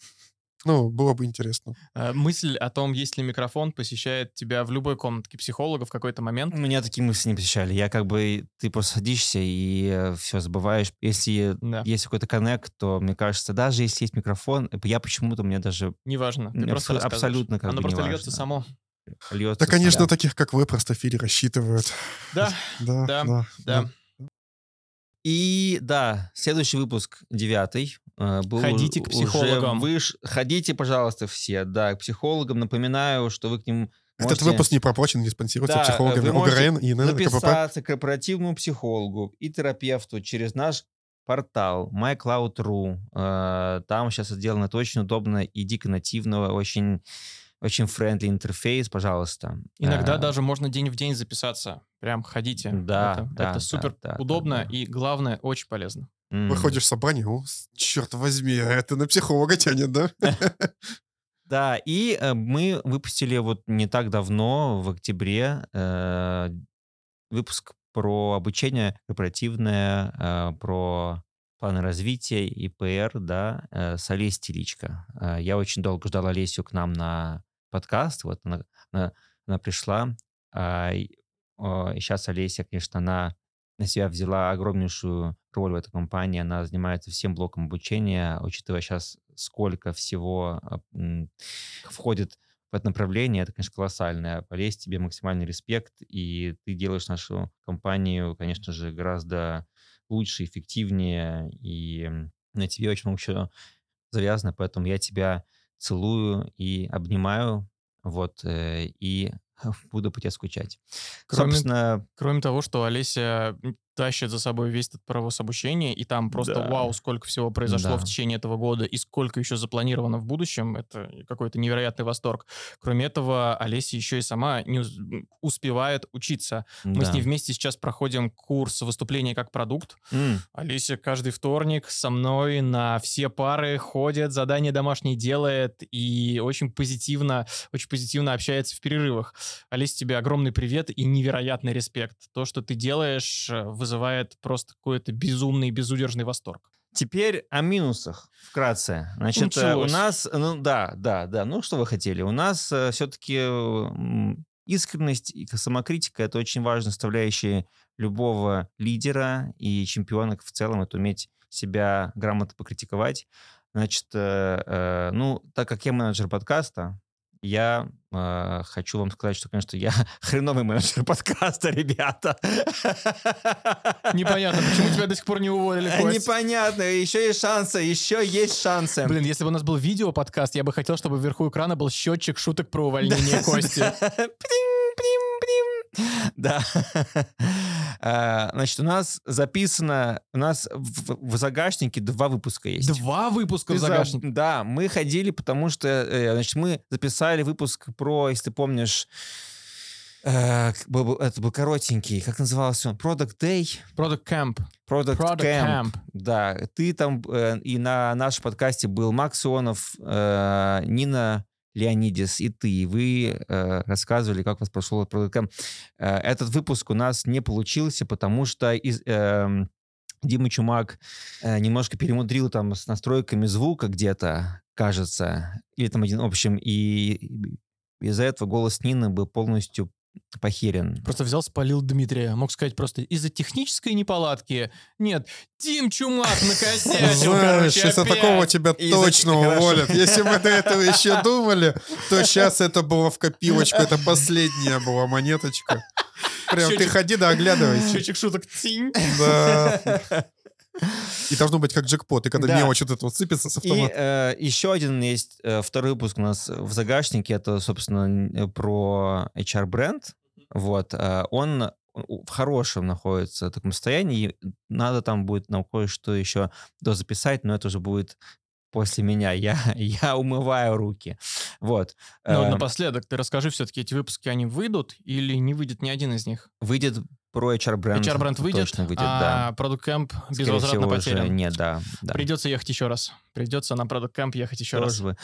Ну, было бы интересно. Э, Мысль о том, есть ли микрофон, посещает тебя в любой комнатке психолога в какой-то момент. Меня такие мысли не посещали. Я как бы, ты просто садишься и все забываешь. Если Да. есть какой-то коннект, то, мне кажется, даже если есть микрофон, я почему-то мне даже Неважно. Ты Не, просто абсолютно как Оно бы просто льется само. Льется. Да, конечно, таких, как вы, простофили рассчитывают. Да, Да, Да, да, да. И да, следующий выпуск, девятый, э, был Ходите к уже психологам. выш- Ходите, пожалуйста, все, да, к психологам. Напоминаю, что вы к ним Этот можете выпуск не проплачен, не спонсируется Да, психологами вы можете УГРН и ННКПП. записаться к корпоративному психологу и терапевту через наш портал mycloud.ru. Э, Там сейчас сделано это очень удобно и дико нативно, очень очень friendly интерфейс, пожалуйста. Иногда Э, даже можно день в день записаться. Прям ходите. Да, это, да, это да, супер да, да, удобно да. и, главное, очень полезно. Выходишь в собрание, о, черт возьми, а это на психолога тянет, да? Да, и э, мы выпустили вот не так давно, в октябре, э, выпуск про обучение корпоративное, про планы развития ИПР, да, с Олесей Теличко. Я очень долго ждал Олесю к нам на подкаст, вот она, она- она пришла, а, и сейчас Олеся, конечно, она на себя взяла огромнейшую роль в этой компании, она занимается всем блоком обучения, учитывая сейчас, сколько всего а, входит в это направление, это, конечно, колоссально. Олесь, тебе максимальный респект, и ты делаешь нашу компанию, конечно же, гораздо лучше, эффективнее, и на тебе очень много еще завязано, поэтому я тебя целую и обнимаю, вот, э, и буду по тебе скучать. Кроме- Собственно, Кроме того, что Олеся тащит за собой весь этот паровоз обучения, и там просто Да. вау, сколько всего произошло Да. в течение этого года, и сколько еще запланировано в будущем, это какой-то невероятный восторг. Кроме этого, Олеся еще и сама не успевает учиться. Мы с да. ней вместе сейчас проходим курс выступления как продукт. М, Олеся каждый вторник со мной на все пары ходит, задания домашние делает и очень позитивно, очень позитивно общается в перерывах. Олеся, тебе огромный привет и невероятный респект. То, что ты делаешь, э, вызывает просто какой-то безумный, безудержный восторг. Теперь о минусах вкратце. Значит, э, у Началось. нас, ну да, да, да, ну что вы хотели? У нас все-таки искренность и самокритика это очень важная составляющая любого лидера и чемпиона в целом, это уметь себя грамотно покритиковать. Значит, э, э, ну, так как я менеджер подкаста, я э, хочу вам сказать, что, конечно, я хреновый менеджер подкаста, ребята. Непонятно, почему тебя до сих пор не уволили, Э, Кость? Непонятно, еще есть шансы, еще есть шансы. Блин, если бы у нас был видео-подкаст, я бы хотел, чтобы вверху экрана был счетчик шуток про увольнение Кости. Плим. Да. А, Значит, у нас записано, у нас в, в загашнике два выпуска есть. Два выпуска в Ты за- загашнике. Да, мы ходили, потому что, э, значит, мы записали выпуск про, если ты помнишь, э, это был коротенький, как назывался он? Product Day? Product Camp. Product, Product Camp. Camp. Да, ты там, э, и на нашем подкасте был Макс Ионов, Нина Леонидис и ты. Вы э, рассказывали, как у вас прошел этот Product Camp. Э, этот выпуск у нас не получился, потому что из, эм, Дима Чумак э, немножко перемудрил там с настройками звука где-то, кажется, или там один, в общем, и из-за этого голос Нины был полностью похерен. Просто взял, спалил Дмитрия. Мог сказать просто из-за технической неполадки. Нет, Дим Чумак накосячил, Знаешь, из-за такого тебя точно уволят. Если мы до этого еще думали, то сейчас это было в копилочку. Это последняя была монеточка. Прям ты ходи да оглядывайся. Счетчик шуток. Тинь. Да. И должно быть как джекпот. И когда Да. мелочь вот это вот сыпется с И автомата. э, еще один есть э, второй выпуск у нас в загашнике. Это, собственно, про HR-бренд. Вот. э, он в хорошем находится таком состоянии. И надо там будет нам кое-что еще дозаписать, но это уже будет после меня. Я, я умываю руки. Вот. Но Э, Ну, напоследок, ты расскажи все-таки, эти выпуски, они выйдут или не выйдет ни один из них? Выйдет про HR-бренд. HR-бренд выйдет, Точно выйдет, а да. Product Camp безвозвратно всего, уже потерян. нет, да. да. Придется ехать еще раз. Придется на Product Camp ехать еще раз. Тоже бы.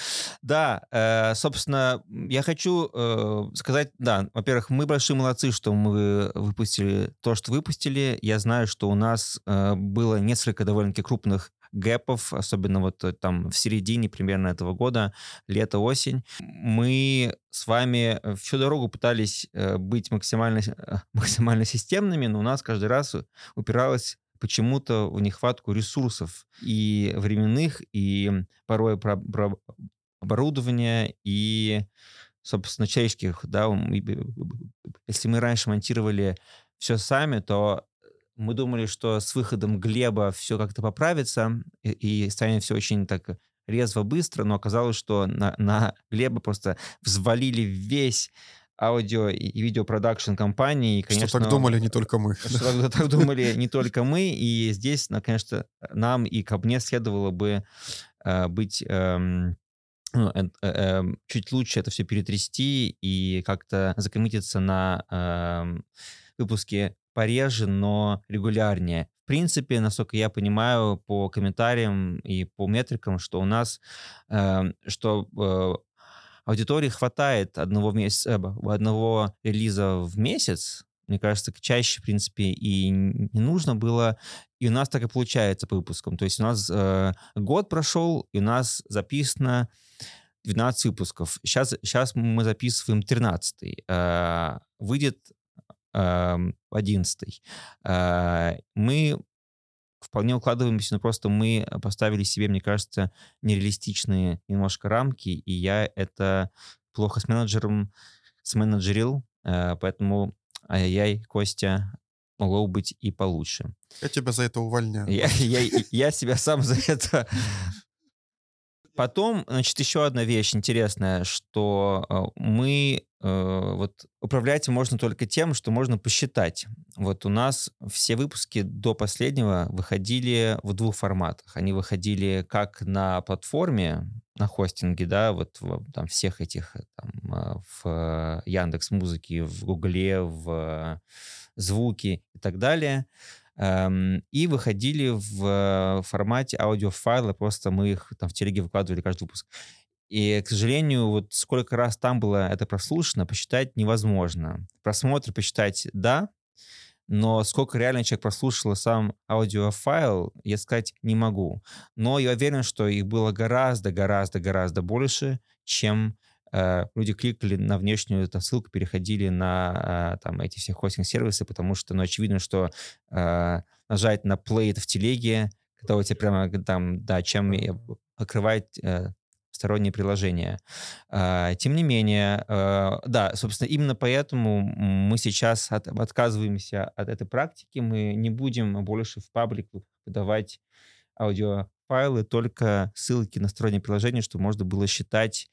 Да, э, собственно, я хочу э, сказать, да, во-первых, мы большие молодцы, что мы выпустили то, что выпустили. Я знаю, что у нас э, было несколько довольно-таки крупных гэпов, особенно вот э, там в середине примерно этого года, лето-осень. Мы с вами э, всю дорогу пытались э, быть максимально, максимально системными, но у нас каждый раз упиралось почему-то в нехватку ресурсов и временных, и порой про, про оборудования, и, собственно, человеческих, да, если мы раньше монтировали все сами, то мы думали, что с выходом Глеба все как-то поправится, и, и станет все очень так резво, быстро, но оказалось, что на, на Глеба просто взвалили весь аудио и видеопродакшн компании. И, конечно, Что так думали не только мы. что так, думали не только мы, и здесь, конечно, нам и ко мне следовало бы э, быть эм, ну, э, эм, чуть лучше это все перетрясти и как-то закоммититься на эм, выпуске пореже, но регулярнее. В принципе, насколько я понимаю по комментариям и по метрикам, что у нас, э, что э, аудитории хватает одного, месяца, э, одного релиза в месяц, мне кажется, чаще, в принципе, и не нужно было. И у нас так и получается по выпускам. То есть у нас э, год прошел, и у нас записано 12 выпусков. Сейчас, сейчас мы записываем 13. Э, выйдет э, 11. Э, мы вполне укладываемся, но просто мы поставили себе, мне кажется, нереалистичные немножко рамки, и я это плохо с менеджером сменеджерил, э, поэтому ай-яй, Костя, могло быть и получше. Я тебя за это увольняю. Я, я, я себя сам за это... Потом, значит, еще одна вещь интересная, что э, мы вот управлять можно только тем, что можно посчитать. Вот у нас все выпуски до последнего выходили в двух форматах. Они выходили как на платформе, на хостинге, да, вот там всех этих там, в Яндекс Музыке, в Гугле, в звуки и так далее. Эм, и выходили в формате аудиофайла, просто мы их там в телеге выкладывали каждый выпуск. И, к сожалению, вот сколько раз там было это прослушано, посчитать невозможно. Просмотры посчитать — да, но сколько реально человек прослушал сам аудиофайл, я сказать не могу. Но я уверен, что их было гораздо, гораздо, гораздо больше, чем Э, люди кликали на внешнюю там, ссылку, переходили на э, там, эти все хостинг-сервисы, потому что, ну, очевидно, что э, нажать на play в телеге, когда у тебя прямо там, да, чем покрывать э, сторонние приложения. Э, тем не менее, э, да, собственно, именно поэтому мы сейчас от, отказываемся от этой практики, мы не будем больше в паблик выдавать аудиофайлы, только ссылки на сторонние приложения, чтобы можно было считать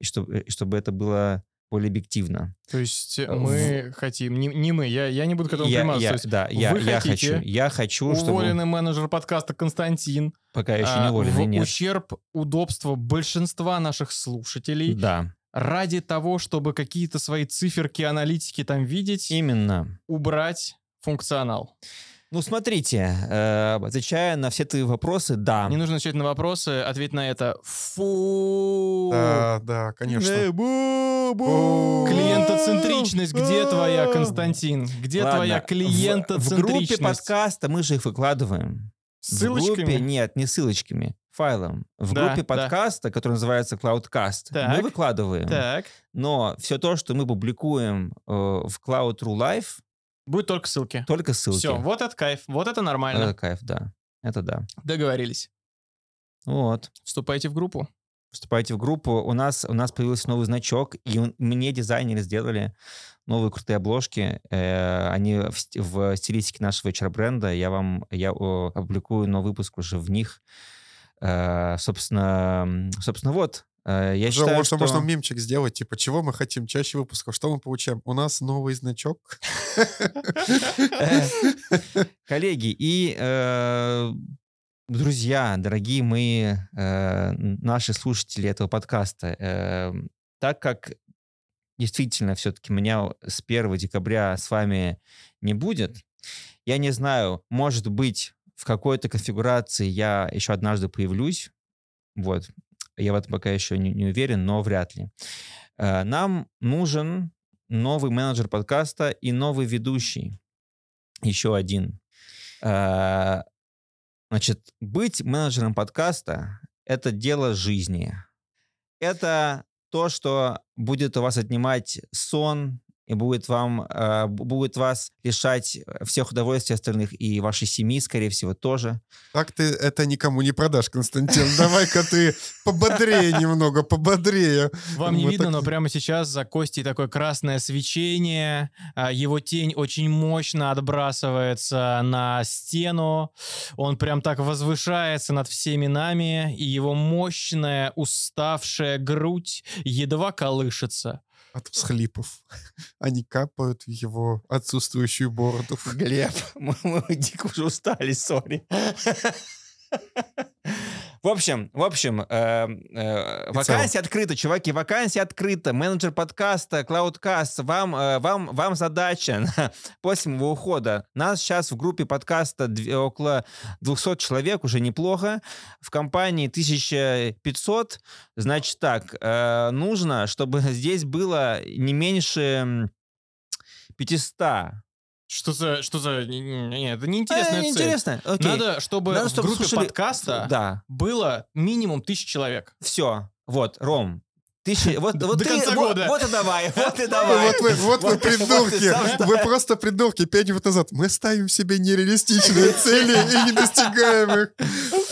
и чтобы, и чтобы это было более объективно. То есть э, мы в... хотим, не, не мы, я, я не буду к этому я, примазываться. Я, да, я, я хочу, я хочу, чтобы... Уволенный менеджер подкаста Константин. Пока еще не уволенный, в нет. ущерб удобства большинства наших слушателей. Да. Ради того, чтобы какие-то свои циферки, аналитики там видеть. Именно. Убрать функционал. Ну, смотрите, э, отвечая на все твои вопросы, да. Не нужно отвечать на вопросы, ответь на это. Фу. Да, да, конечно. Э, бу, бу. Клиентоцентричность, где твоя, Константин? Где Ладно, твоя в- клиентоцентричность? В, группе подкаста мы же их выкладываем. Ссылочками? В группе, нет, не ссылочками, файлом. В Да, группе да. подкаста, который называется Cloudcast, Так. мы выкладываем. Так. Но все то, что мы публикуем э, в Cloud True Life, Будет только ссылки. только ссылки. Все, вот это кайф, вот это нормально. Это кайф, да. Это да. Договорились. Вот. Вступайте в группу. Вступайте в группу. У нас, у нас появился новый значок, и он- мне дизайнеры сделали новые крутые обложки. Э, они в, в стилистике нашего HR-бренда. Я вам я о, опубликую новый выпуск уже в них. Э, собственно, собственно, вот. Э, я Уже считаю, можно, что... можно мемчик сделать, типа, чего мы хотим чаще выпусков, что мы получаем? У нас новый значок. Коллеги и э, друзья, дорогие мои э, наши слушатели этого подкаста, э, так как действительно все-таки меня с 1 декабря с вами не будет, я не знаю, может быть, в какой-то конфигурации я еще однажды появлюсь, вот, я в этом пока еще не, не уверен, но вряд ли. Э, Нам нужен новый менеджер подкаста и новый ведущий. Еще один. Э, Значит, быть менеджером подкаста — это дело жизни. Это то, что будет у вас отнимать сон и будет вам э, будет вас лишать всех удовольствий остальных и вашей семьи, скорее всего, тоже. Так ты это никому не продашь, Константин. Давай-ка ты пободрее немного, пободрее. Вам не видно, но прямо сейчас за Костей такое красное свечение. а, Его тень очень мощно отбрасывается на стену. Он прям так возвышается над всеми нами, и его мощная, уставшая грудь едва колышется. От всхлипов. Они капают в его отсутствующую бороду. Глеб, мы, мы дико уже устали, сори. В общем, в общем, э, э, вакансия открыта, чуваки, вакансия открыта. Менеджер подкаста, Cloudcast, вам, э, вам, вам задача после моего ухода. Нас сейчас в группе подкаста около 200 человек, уже неплохо. В компании 1500. Значит так, э, нужно, чтобы здесь было не меньше м, 500. Что за... Что за... не- это неинтересная Э, цель. Интересно. Окей. Надо, чтобы Надо, в чтобы группе слушали- подкаста Да. было минимум тысяч человек. Все. Вот, Ром. Тысячи, вот, вот До ты, конца вот, года. вот и давай, вот и давай. Вот вы, вот вы придурки. Вы просто придурки. Пять минут назад мы ставим себе нереалистичные цели и не достигаем их.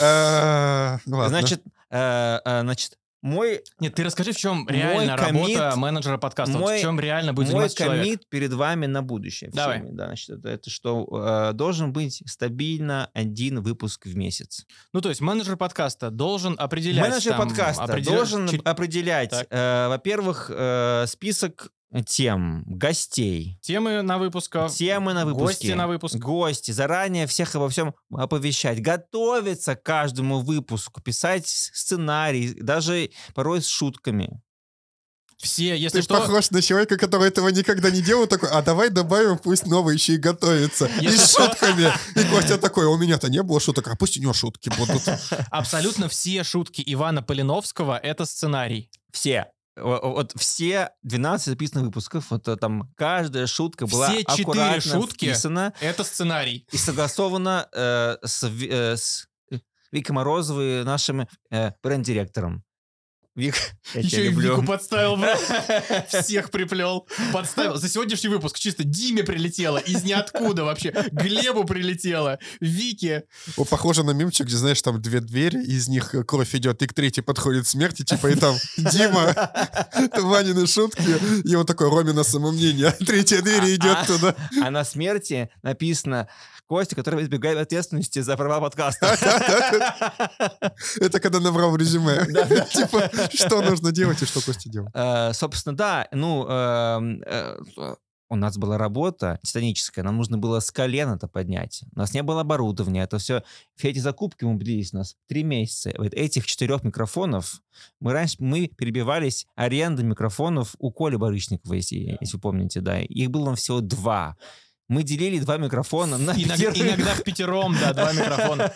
А, ладно. Значит, э, э, значит, мой, Нет, ты расскажи, в чем реально коммит- работа менеджера подкаста. Вот мой- в чем реально будет мой заниматься человек. коммит перед вами на будущее. Давай. всеми, да, значит, это, это что э, должен быть стабильно один выпуск в месяц. Ну, то есть менеджер подкаста должен определять... Менеджер там, подкаста определя- должен определять, э, во-первых, э, список тем, гостей, темы на выпусках, темы на выпуске. гости на выпуск. Гости. Заранее всех обо всем оповещать. Готовиться к каждому выпуску. Писать сценарий. Даже порой с шутками. Все, если Ты что... похож на человека, который этого никогда не делал, такой, а давай добавим, пусть новый еще и готовится. И с что- шутками. И Костя такой, «А у меня-то не было шуток, а пусть у него шутки будут. Абсолютно все шутки Ивана Полиновского — это сценарий. Все. Вот все 12 записанных выпусков, вот э, там каждая шутка была Все аккуратно шутки вписана Это сценарий. и согласована э, с, э, с Викой Морозовой, нашим э, бренд-директором. Вик, я тебя Еще и люблю. Вику подставил, брат. Всех приплел. Подставил. За сегодняшний выпуск чисто Диме прилетело. Из ниоткуда вообще. Глебу прилетело. Вике. О, похоже на мемчик, где, знаешь, там две двери, из них кровь идет, и к третьей подходит смерть, и типа, и там Дима, Ванины шутки, и он такой, Ромина самомнение, а третья дверь идет А- туда. А на смерти написано Костя, который избегает ответственности за права подкаста. Это когда набрал в резюме. Типа, что нужно делать и что Костя делал. Э, Собственно, да, ну, эм, э, у нас была работа титаническая, нам нужно было с колена это поднять. У нас не было оборудования, это все, все эти закупки мы длились у нас три месяца. Вот этих четырех микрофонов, мы раньше, мы перебивались арендой микрофонов у Коли Барышникова, если, если вы помните, да. Их было всего два. Мы делили два микрофона на Иногда, пятерых. иногда в пятером, да, два микрофона.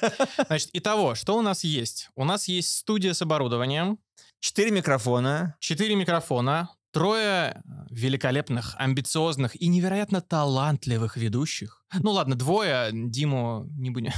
Значит, итого, что у нас есть? У нас есть студия с оборудованием, Четыре микрофона. четыре микрофона, трое великолепных, амбициозных и невероятно талантливых ведущих. Ну ладно, двое, Диму не будем...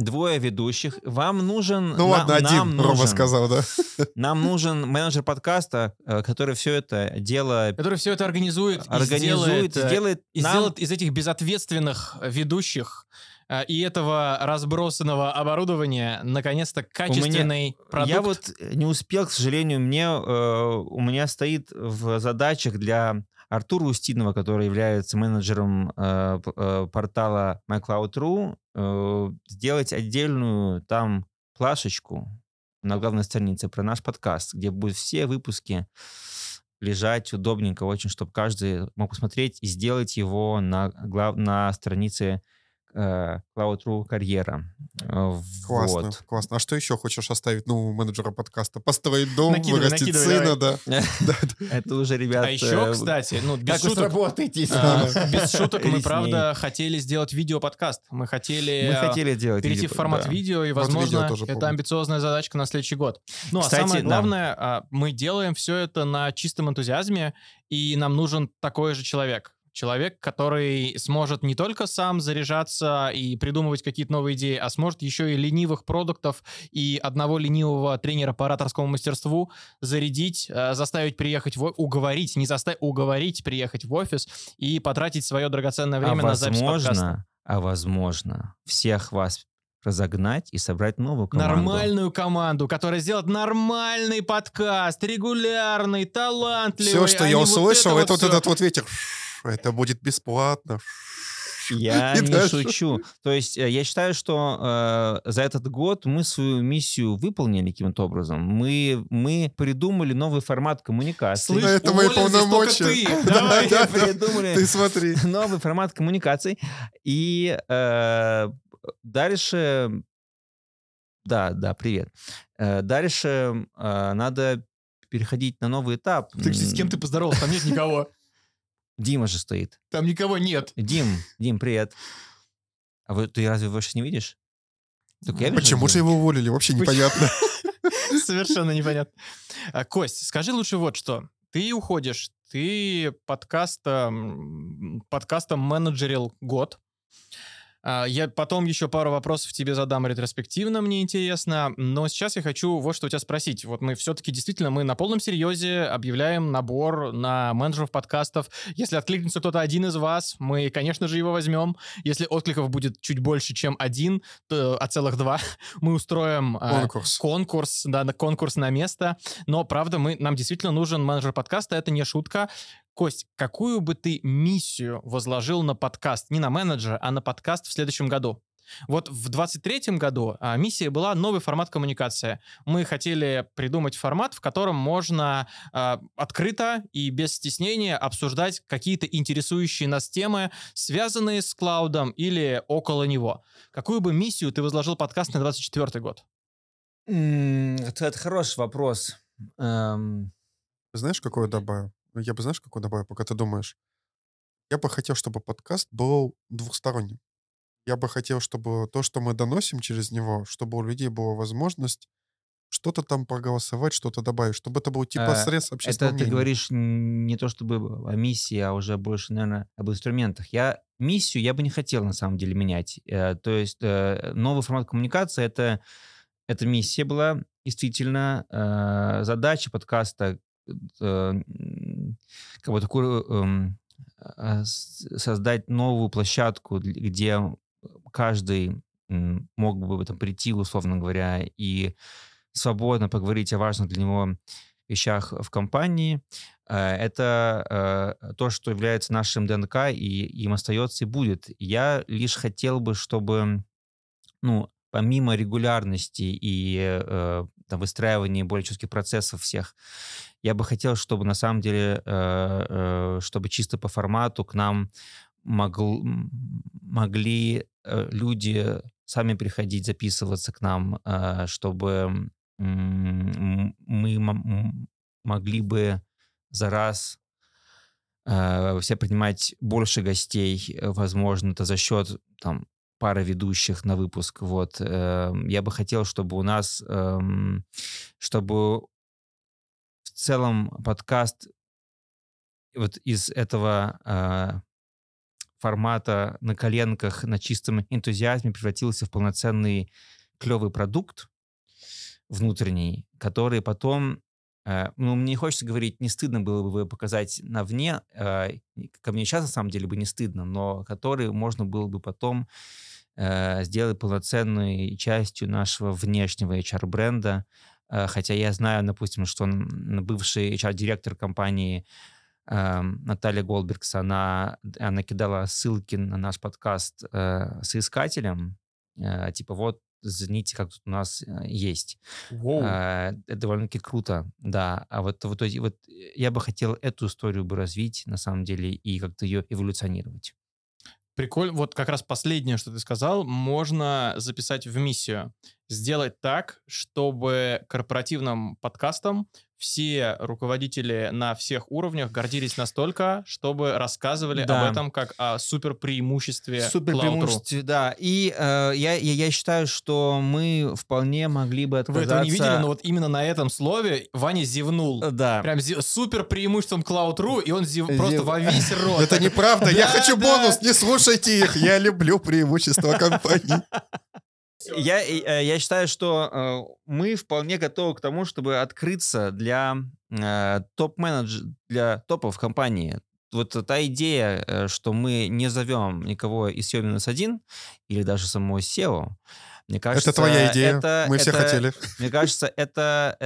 Двое ведущих. Вам нужен... Ну на- ладно, нам один, Рома нужен- сказал, да. Нам нужен менеджер подкаста, э, который все это дело Который все это организует, и организует, сделает, э, сделает и нам- сделает из этих безответственных ведущих э, и этого разбросанного оборудования наконец-то качественный продукт. Я вот не успел, к сожалению, мне э, у меня стоит в задачах для Артура Устинова, который является менеджером э, э, портала MyCloud.ru, э, сделать отдельную там плашечку на главной странице про наш подкаст, где будут все выпуски лежать удобненько очень, чтобы каждый мог посмотреть и сделать его на, глав... на странице Cloud.ru карьера. Э, Классно, вот. классно. А что еще хочешь оставить, ну, менеджера подкаста? Построить дом, Накидывай, вырастить накидывай, сына, да. Это уже, ребят... А еще, э, кстати, ну, без шуток, а, без шуток мы, правда, хотели сделать видеоподкаст. Мы хотели... Мы э, хотели делать перейти в формат видео, и, возможно, это амбициозная задачка на следующий год. Ну, а самое главное, а, мы делаем все это на чистом энтузиазме, и нам нужен такой же человек. Человек, который сможет не только сам заряжаться и придумывать какие-то новые идеи, а сможет еще и ленивых продуктов и одного ленивого тренера по ораторскому мастерству зарядить, э, заставить приехать, в, уговорить, не заставить, уговорить приехать в офис и потратить свое драгоценное время а на запись подкаста. возможно, а возможно, всех вас разогнать и собрать новую команду. Нормальную команду, которая сделает нормальный подкаст, регулярный, талантливый. Все, что а я услышал, вот это вот всё. этот вот ветер. Это будет бесплатно. Я И не дальше. шучу. То есть э, я считаю, что э, за этот год мы свою миссию выполнили каким-то образом. Мы, мы придумали новый формат коммуникации. Слышь, Это мои полномочия. ты. Да, Давай. да, Мы придумали Ты смотри. новый формат коммуникаций. И э, дальше Да, да, привет. Э, Дальше э, надо переходить на новый этап. Ты, с кем ты поздоровался? Там нет никого. Дима же стоит. Там никого нет. Дим, Дим, привет. А вы, ты разве его сейчас не видишь? Только я вижу Почему же его уволили? Вообще непонятно. Совершенно непонятно. А, Кость, скажи лучше вот что. Ты уходишь, ты подкастом, подкастом менеджерил год. А, Я потом еще пару вопросов тебе задам ретроспективно, мне интересно. Но сейчас я хочу вот что у тебя спросить. Вот мы все-таки действительно, мы на полном серьезе объявляем набор на менеджеров подкастов. Если откликнется кто-то один из вас, мы, конечно же, его возьмем. Если откликов будет чуть больше, чем один, то, а целых два, мы устроим а, Конкурс. конкурс, да, на конкурс на место. Но, правда, мы, нам действительно нужен менеджер подкаста, это не шутка. Кость, какую бы ты миссию возложил на подкаст, не на менеджера, а на подкаст в следующем году? Вот в 23-м году а, миссия была новый формат коммуникации. Мы хотели придумать формат, в котором можно а, открыто и без стеснения обсуждать какие-то интересующие нас темы, связанные с клаудом или около него. Какую бы миссию ты возложил подкаст на 24 год? М, Это, это хороший вопрос. Эм, Знаешь, какое добавил? Ну, Я бы, знаешь, какое добавил, пока ты думаешь? Я бы хотел, чтобы подкаст был двухсторонним. Я бы хотел, чтобы то, что мы доносим через него, чтобы у людей была возможность что-то там проголосовать, что-то добавить, чтобы это был типа Э, средств общественного Это ты мнения. говоришь н- не то чтобы о миссии, а уже больше, наверное, об инструментах. Я миссию я бы не хотел на самом деле менять. Э, То есть э, новый формат коммуникации это это миссия была действительно задача подкаста как бы такую эм, с- создать новую площадку, где каждый мог бы там прийти, условно говоря, и свободно поговорить о важных для него вещах в компании. Э, Это э, то, что является нашим ДНК, и им остается и будет. Я лишь хотел бы, чтобы, ну, помимо регулярности и э, там, выстраивания более четких процессов всех, я бы хотел, чтобы на самом деле, э, э, чтобы чисто по формату к нам могл- могли э, люди сами приходить, записываться к нам, чтобы мы могли бы за раз все принимать больше гостей, возможно, это за счет там пары ведущих на выпуск. Вот э, я бы хотел, чтобы у нас, эм, чтобы в целом подкаст вот из этого э, формата на коленках, на чистом энтузиазме превратился в полноценный клевый продукт внутренний, который потом, э, ну, мне не хочется говорить, не стыдно было бы показать на вне, э, ко мне сейчас на самом деле бы не стыдно, но который можно было бы потом сделать полноценной частью нашего внешнего HR-бренда, Э, хотя я знаю, допустим, что бывший HR-директор компании эм, Наталья Голбергс, она, она кидала ссылки на наш подкаст э, соискателям, э, типа вот, взгляните, как тут у нас э, есть. Э, Это довольно-таки круто, да. А вот, вот, вот я бы хотел эту историю бы развить, на самом деле, и как-то ее эволюционировать. Прикольно. Вот как раз последнее, что ты сказал, можно записать в миссию. Сделать так, чтобы корпоративным подкастом все руководители на всех уровнях гордились настолько, чтобы рассказывали Да. об этом как о супер преимуществе Супер преимущество, да. И э, я, я, я считаю, что мы вполне могли бы Вы отказаться... этого не видели, но вот именно на этом слове Ваня зевнул. Да. Прям зе- супер преимуществом Cloud.ru, и он зев... Зев- просто во весь рот. Это неправда, я хочу бонус, не слушайте их, я люблю преимущества компании. Я, э, я считаю, что э, мы вполне готовы к тому, чтобы открыться для э, топ-менедж... для топов компании. Вот та идея, что мы не зовем никого из SEO минус один или даже самого SEO, мне кажется, Это твоя идея, это- мы все это- хотели. Мне кажется, это,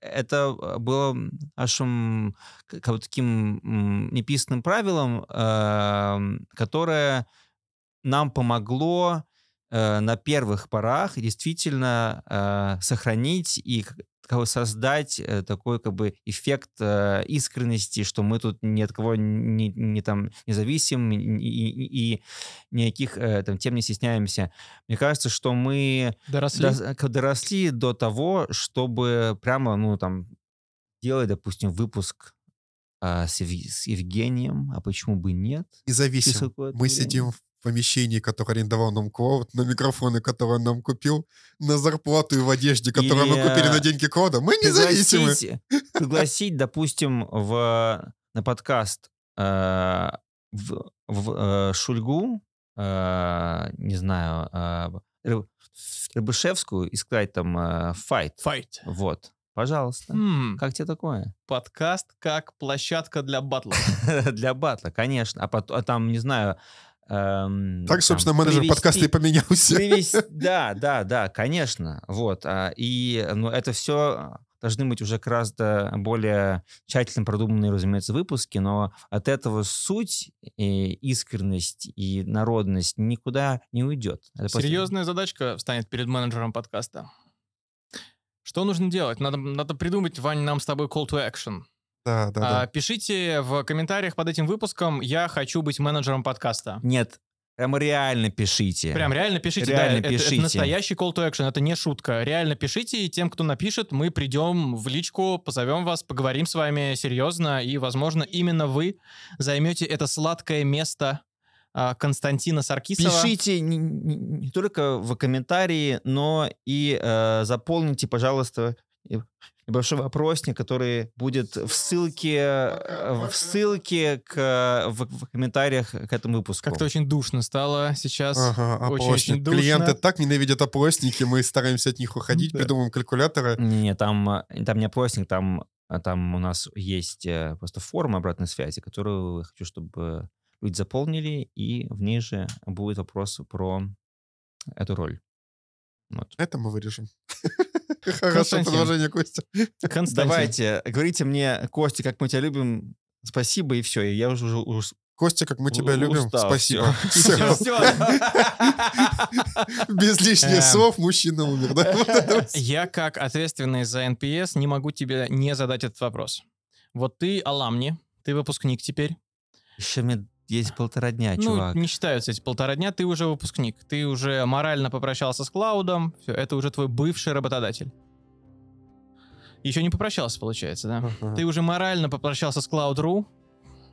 это было нашим как бы таким неписанным правилом, эм, которое нам помогло э, на первых порах действительно э, сохранить и создать э, такой как бы эффект э, искренности, что мы тут ни от кого не, не там не зависим и, и, и никаких э, там тем не стесняемся. Мне кажется, что мы Доросли? дос- к- доросли до того, чтобы прямо, ну, там, делать, допустим, выпуск с, с Евгением, а почему бы нет? Через какое-то Мы время. сидим в помещении, которое арендовал нам Клоуд, на микрофоны, которые он нам купил, на зарплату и в одежде, которую мы Или, купили на деньги Клоуда. Мы независимы. пригласить, пригласить, допустим, в, на подкаст э, в, в, э, Шульгу, э, не знаю, э, Ры- Рыбышевскую и сказать там э, файт. Файт. Вот, пожалуйста. М, Как тебе такое? Подкаст как площадка для батла. Для батла, конечно. А, потом, а там, не знаю... эм, Так, там, собственно, менеджер привести- подкаста и поменялся. Привести- Да, да, да, конечно. Вот. а, И ну, это все должны быть уже гораздо более тщательно продуманные, разумеется, выпуски, но от этого суть, и искренность и народность никуда не уйдет. Это Серьезная задачка встанет перед менеджером подкаста. Что нужно делать? Надо, надо придумать, Вань, нам с тобой call to action. Да, да, А, да. пишите в комментариях под этим выпуском «Я хочу быть менеджером подкаста». Нет, прямо реально пишите. Прям реально пишите. Реально да, это- Это, пишите. настоящий call to action, это не шутка. Реально пишите, и тем, кто напишет, мы придем в личку, позовем вас, поговорим с вами серьезно, и, возможно, именно вы займете это сладкое место а, Константина Саркисова. Пишите не, не- не только в комментарии, но и э, заполните, пожалуйста, небольшой вопросник, который будет в ссылке, э, в ссылке к, в, в комментариях к этому выпуску. Как-то очень душно стало сейчас. Ага, очень-очень опросник. душно. Клиенты так ненавидят опросники, мы стараемся от них уходить, Да. придумываем калькуляторы. Не, там, э, там не опросник, там, а там у нас есть э, просто форма обратной связи, которую я хочу, чтобы люди заполнили, и в ней же будет вопрос про эту роль. Вот. Это мы вырежем. Хорошее предложение, Костя. Константин. Давайте, говорите мне, Костя, как мы тебя любим, спасибо, и все. И я уже, уже, уже Костя, как мы тебя У- любим. устал, Спасибо. всё. Всё. Всё. Без лишних Эм. слов мужчина умер, да? Я, как ответственный за NPS, не могу тебе не задать этот вопрос. Вот ты аламни, ты выпускник теперь. Еще мне есть полтора дня, ну, чувак. не считаются эти полтора дня, ты уже выпускник. Ты уже морально попрощался с Клаудом, все, это уже твой бывший работодатель. Еще не попрощался, получается, да? Ага. Ты уже морально попрощался с Cloud.ru,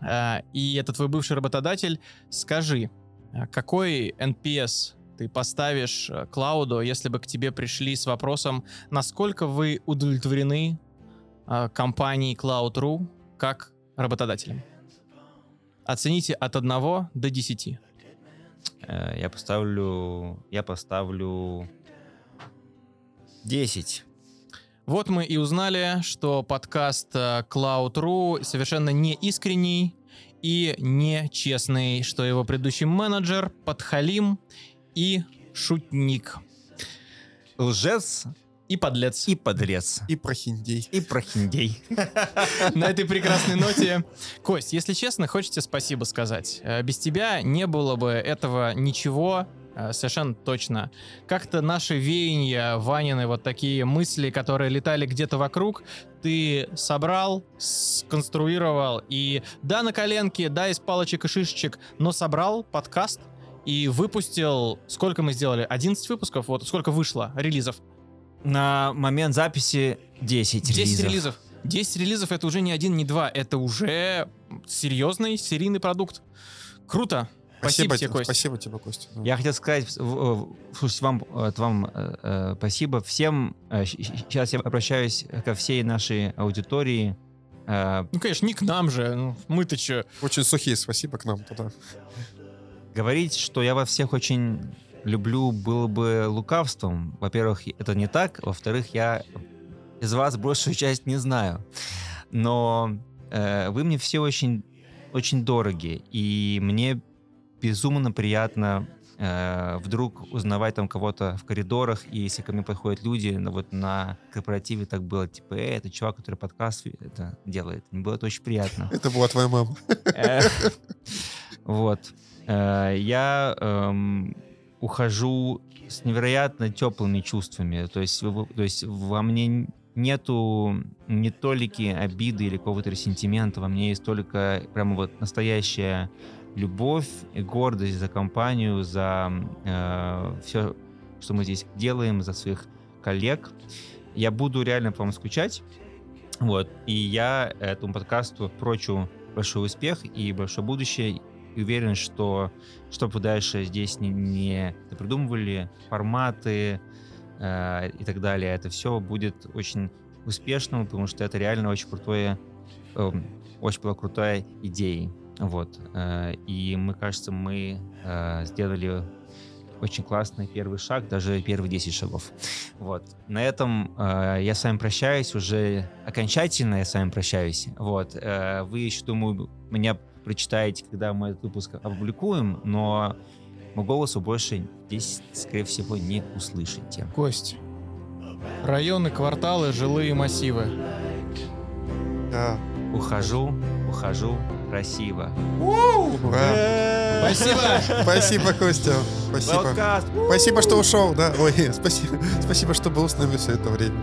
а, и это твой бывший работодатель. Скажи, а какой NPS ты поставишь э, Клауду, если бы к тебе пришли с вопросом, насколько вы удовлетворены а, компанией Cloud.ru как работодателем? Оцените от 1 до 10. Э, Я поставлю... Я поставлю... 10. Вот мы и узнали, что подкаст э, Cloud.ru совершенно не искренний и не честный, что его предыдущий менеджер подхалим и шутник Лжец и подлец. и подлец. И прохиндей. И прохиндей. На этой прекрасной ноте. Кость, если честно, хочется спасибо сказать. Э, Без тебя не было бы этого ничего, э, совершенно точно. Как-то наши веяния, Ванины, вот такие мысли, которые летали где-то вокруг, ты собрал, сконструировал и да на коленке, да из палочек и шишечек, но собрал подкаст и выпустил... Сколько мы сделали? 11 выпусков? Вот сколько вышло релизов? На момент записи 10 10 релизов. релизов. 10 релизов это уже не один, не два. Это уже серьезный серийный продукт. Круто. Спасибо, тебе, Кость. Спасибо тебе, Костя. Да. Я хотел сказать, слушайте, вам, э, вам э, э, спасибо всем. Сейчас я обращаюсь ко всей нашей аудитории. Э, Ну, конечно, не к нам же. Ну, Мы-то че? Очень сухие спасибо к нам туда. Говорить, что я вас всех очень люблю, было бы лукавством. Во-первых, это не так. Во-вторых, я из вас большую часть не знаю. Но э, вы мне все очень, очень дороги. И мне безумно приятно э, вдруг узнавать там кого-то в коридорах, и если ко мне подходят люди, ну, вот на корпоративе так было, типа, э, это чувак, который подкаст это делает. Мне было это очень приятно. Это была твоя мама. Вот. Э, Я эм, ухожу с невероятно теплыми чувствами. То есть, то есть во мне нету не толики обиды или какого-то ресентимента, во мне есть только прямо вот настоящая любовь и гордость за компанию, за э, все, что мы здесь делаем, за своих коллег. Я буду реально по вам скучать. Вот. И я этому подкасту прочу большой успех и большое будущее. И уверен, что что бы дальше здесь не, не придумывали, форматы э, и так далее, это все будет очень успешным, потому что это реально очень крутое, э, очень была крутая идея. Вот. Э, и мы, кажется, мы э, сделали очень классный первый шаг, даже первые 10 шагов. Вот. На этом э, я с вами прощаюсь, уже окончательно я с вами прощаюсь. Вот. Э, вы еще, думаю, меня прочитаете, когда мы этот выпуск опубликуем, но мой голос вы больше здесь, скорее всего, не услышите. Кость. Районы, кварталы, жилые массивы. Да. Ухожу, ухожу красиво. Ура. Спасибо! Спасибо, Костя. Спасибо. Спасибо, что ушел, да. Ой, спасибо. Спасибо, что был с нами все это время.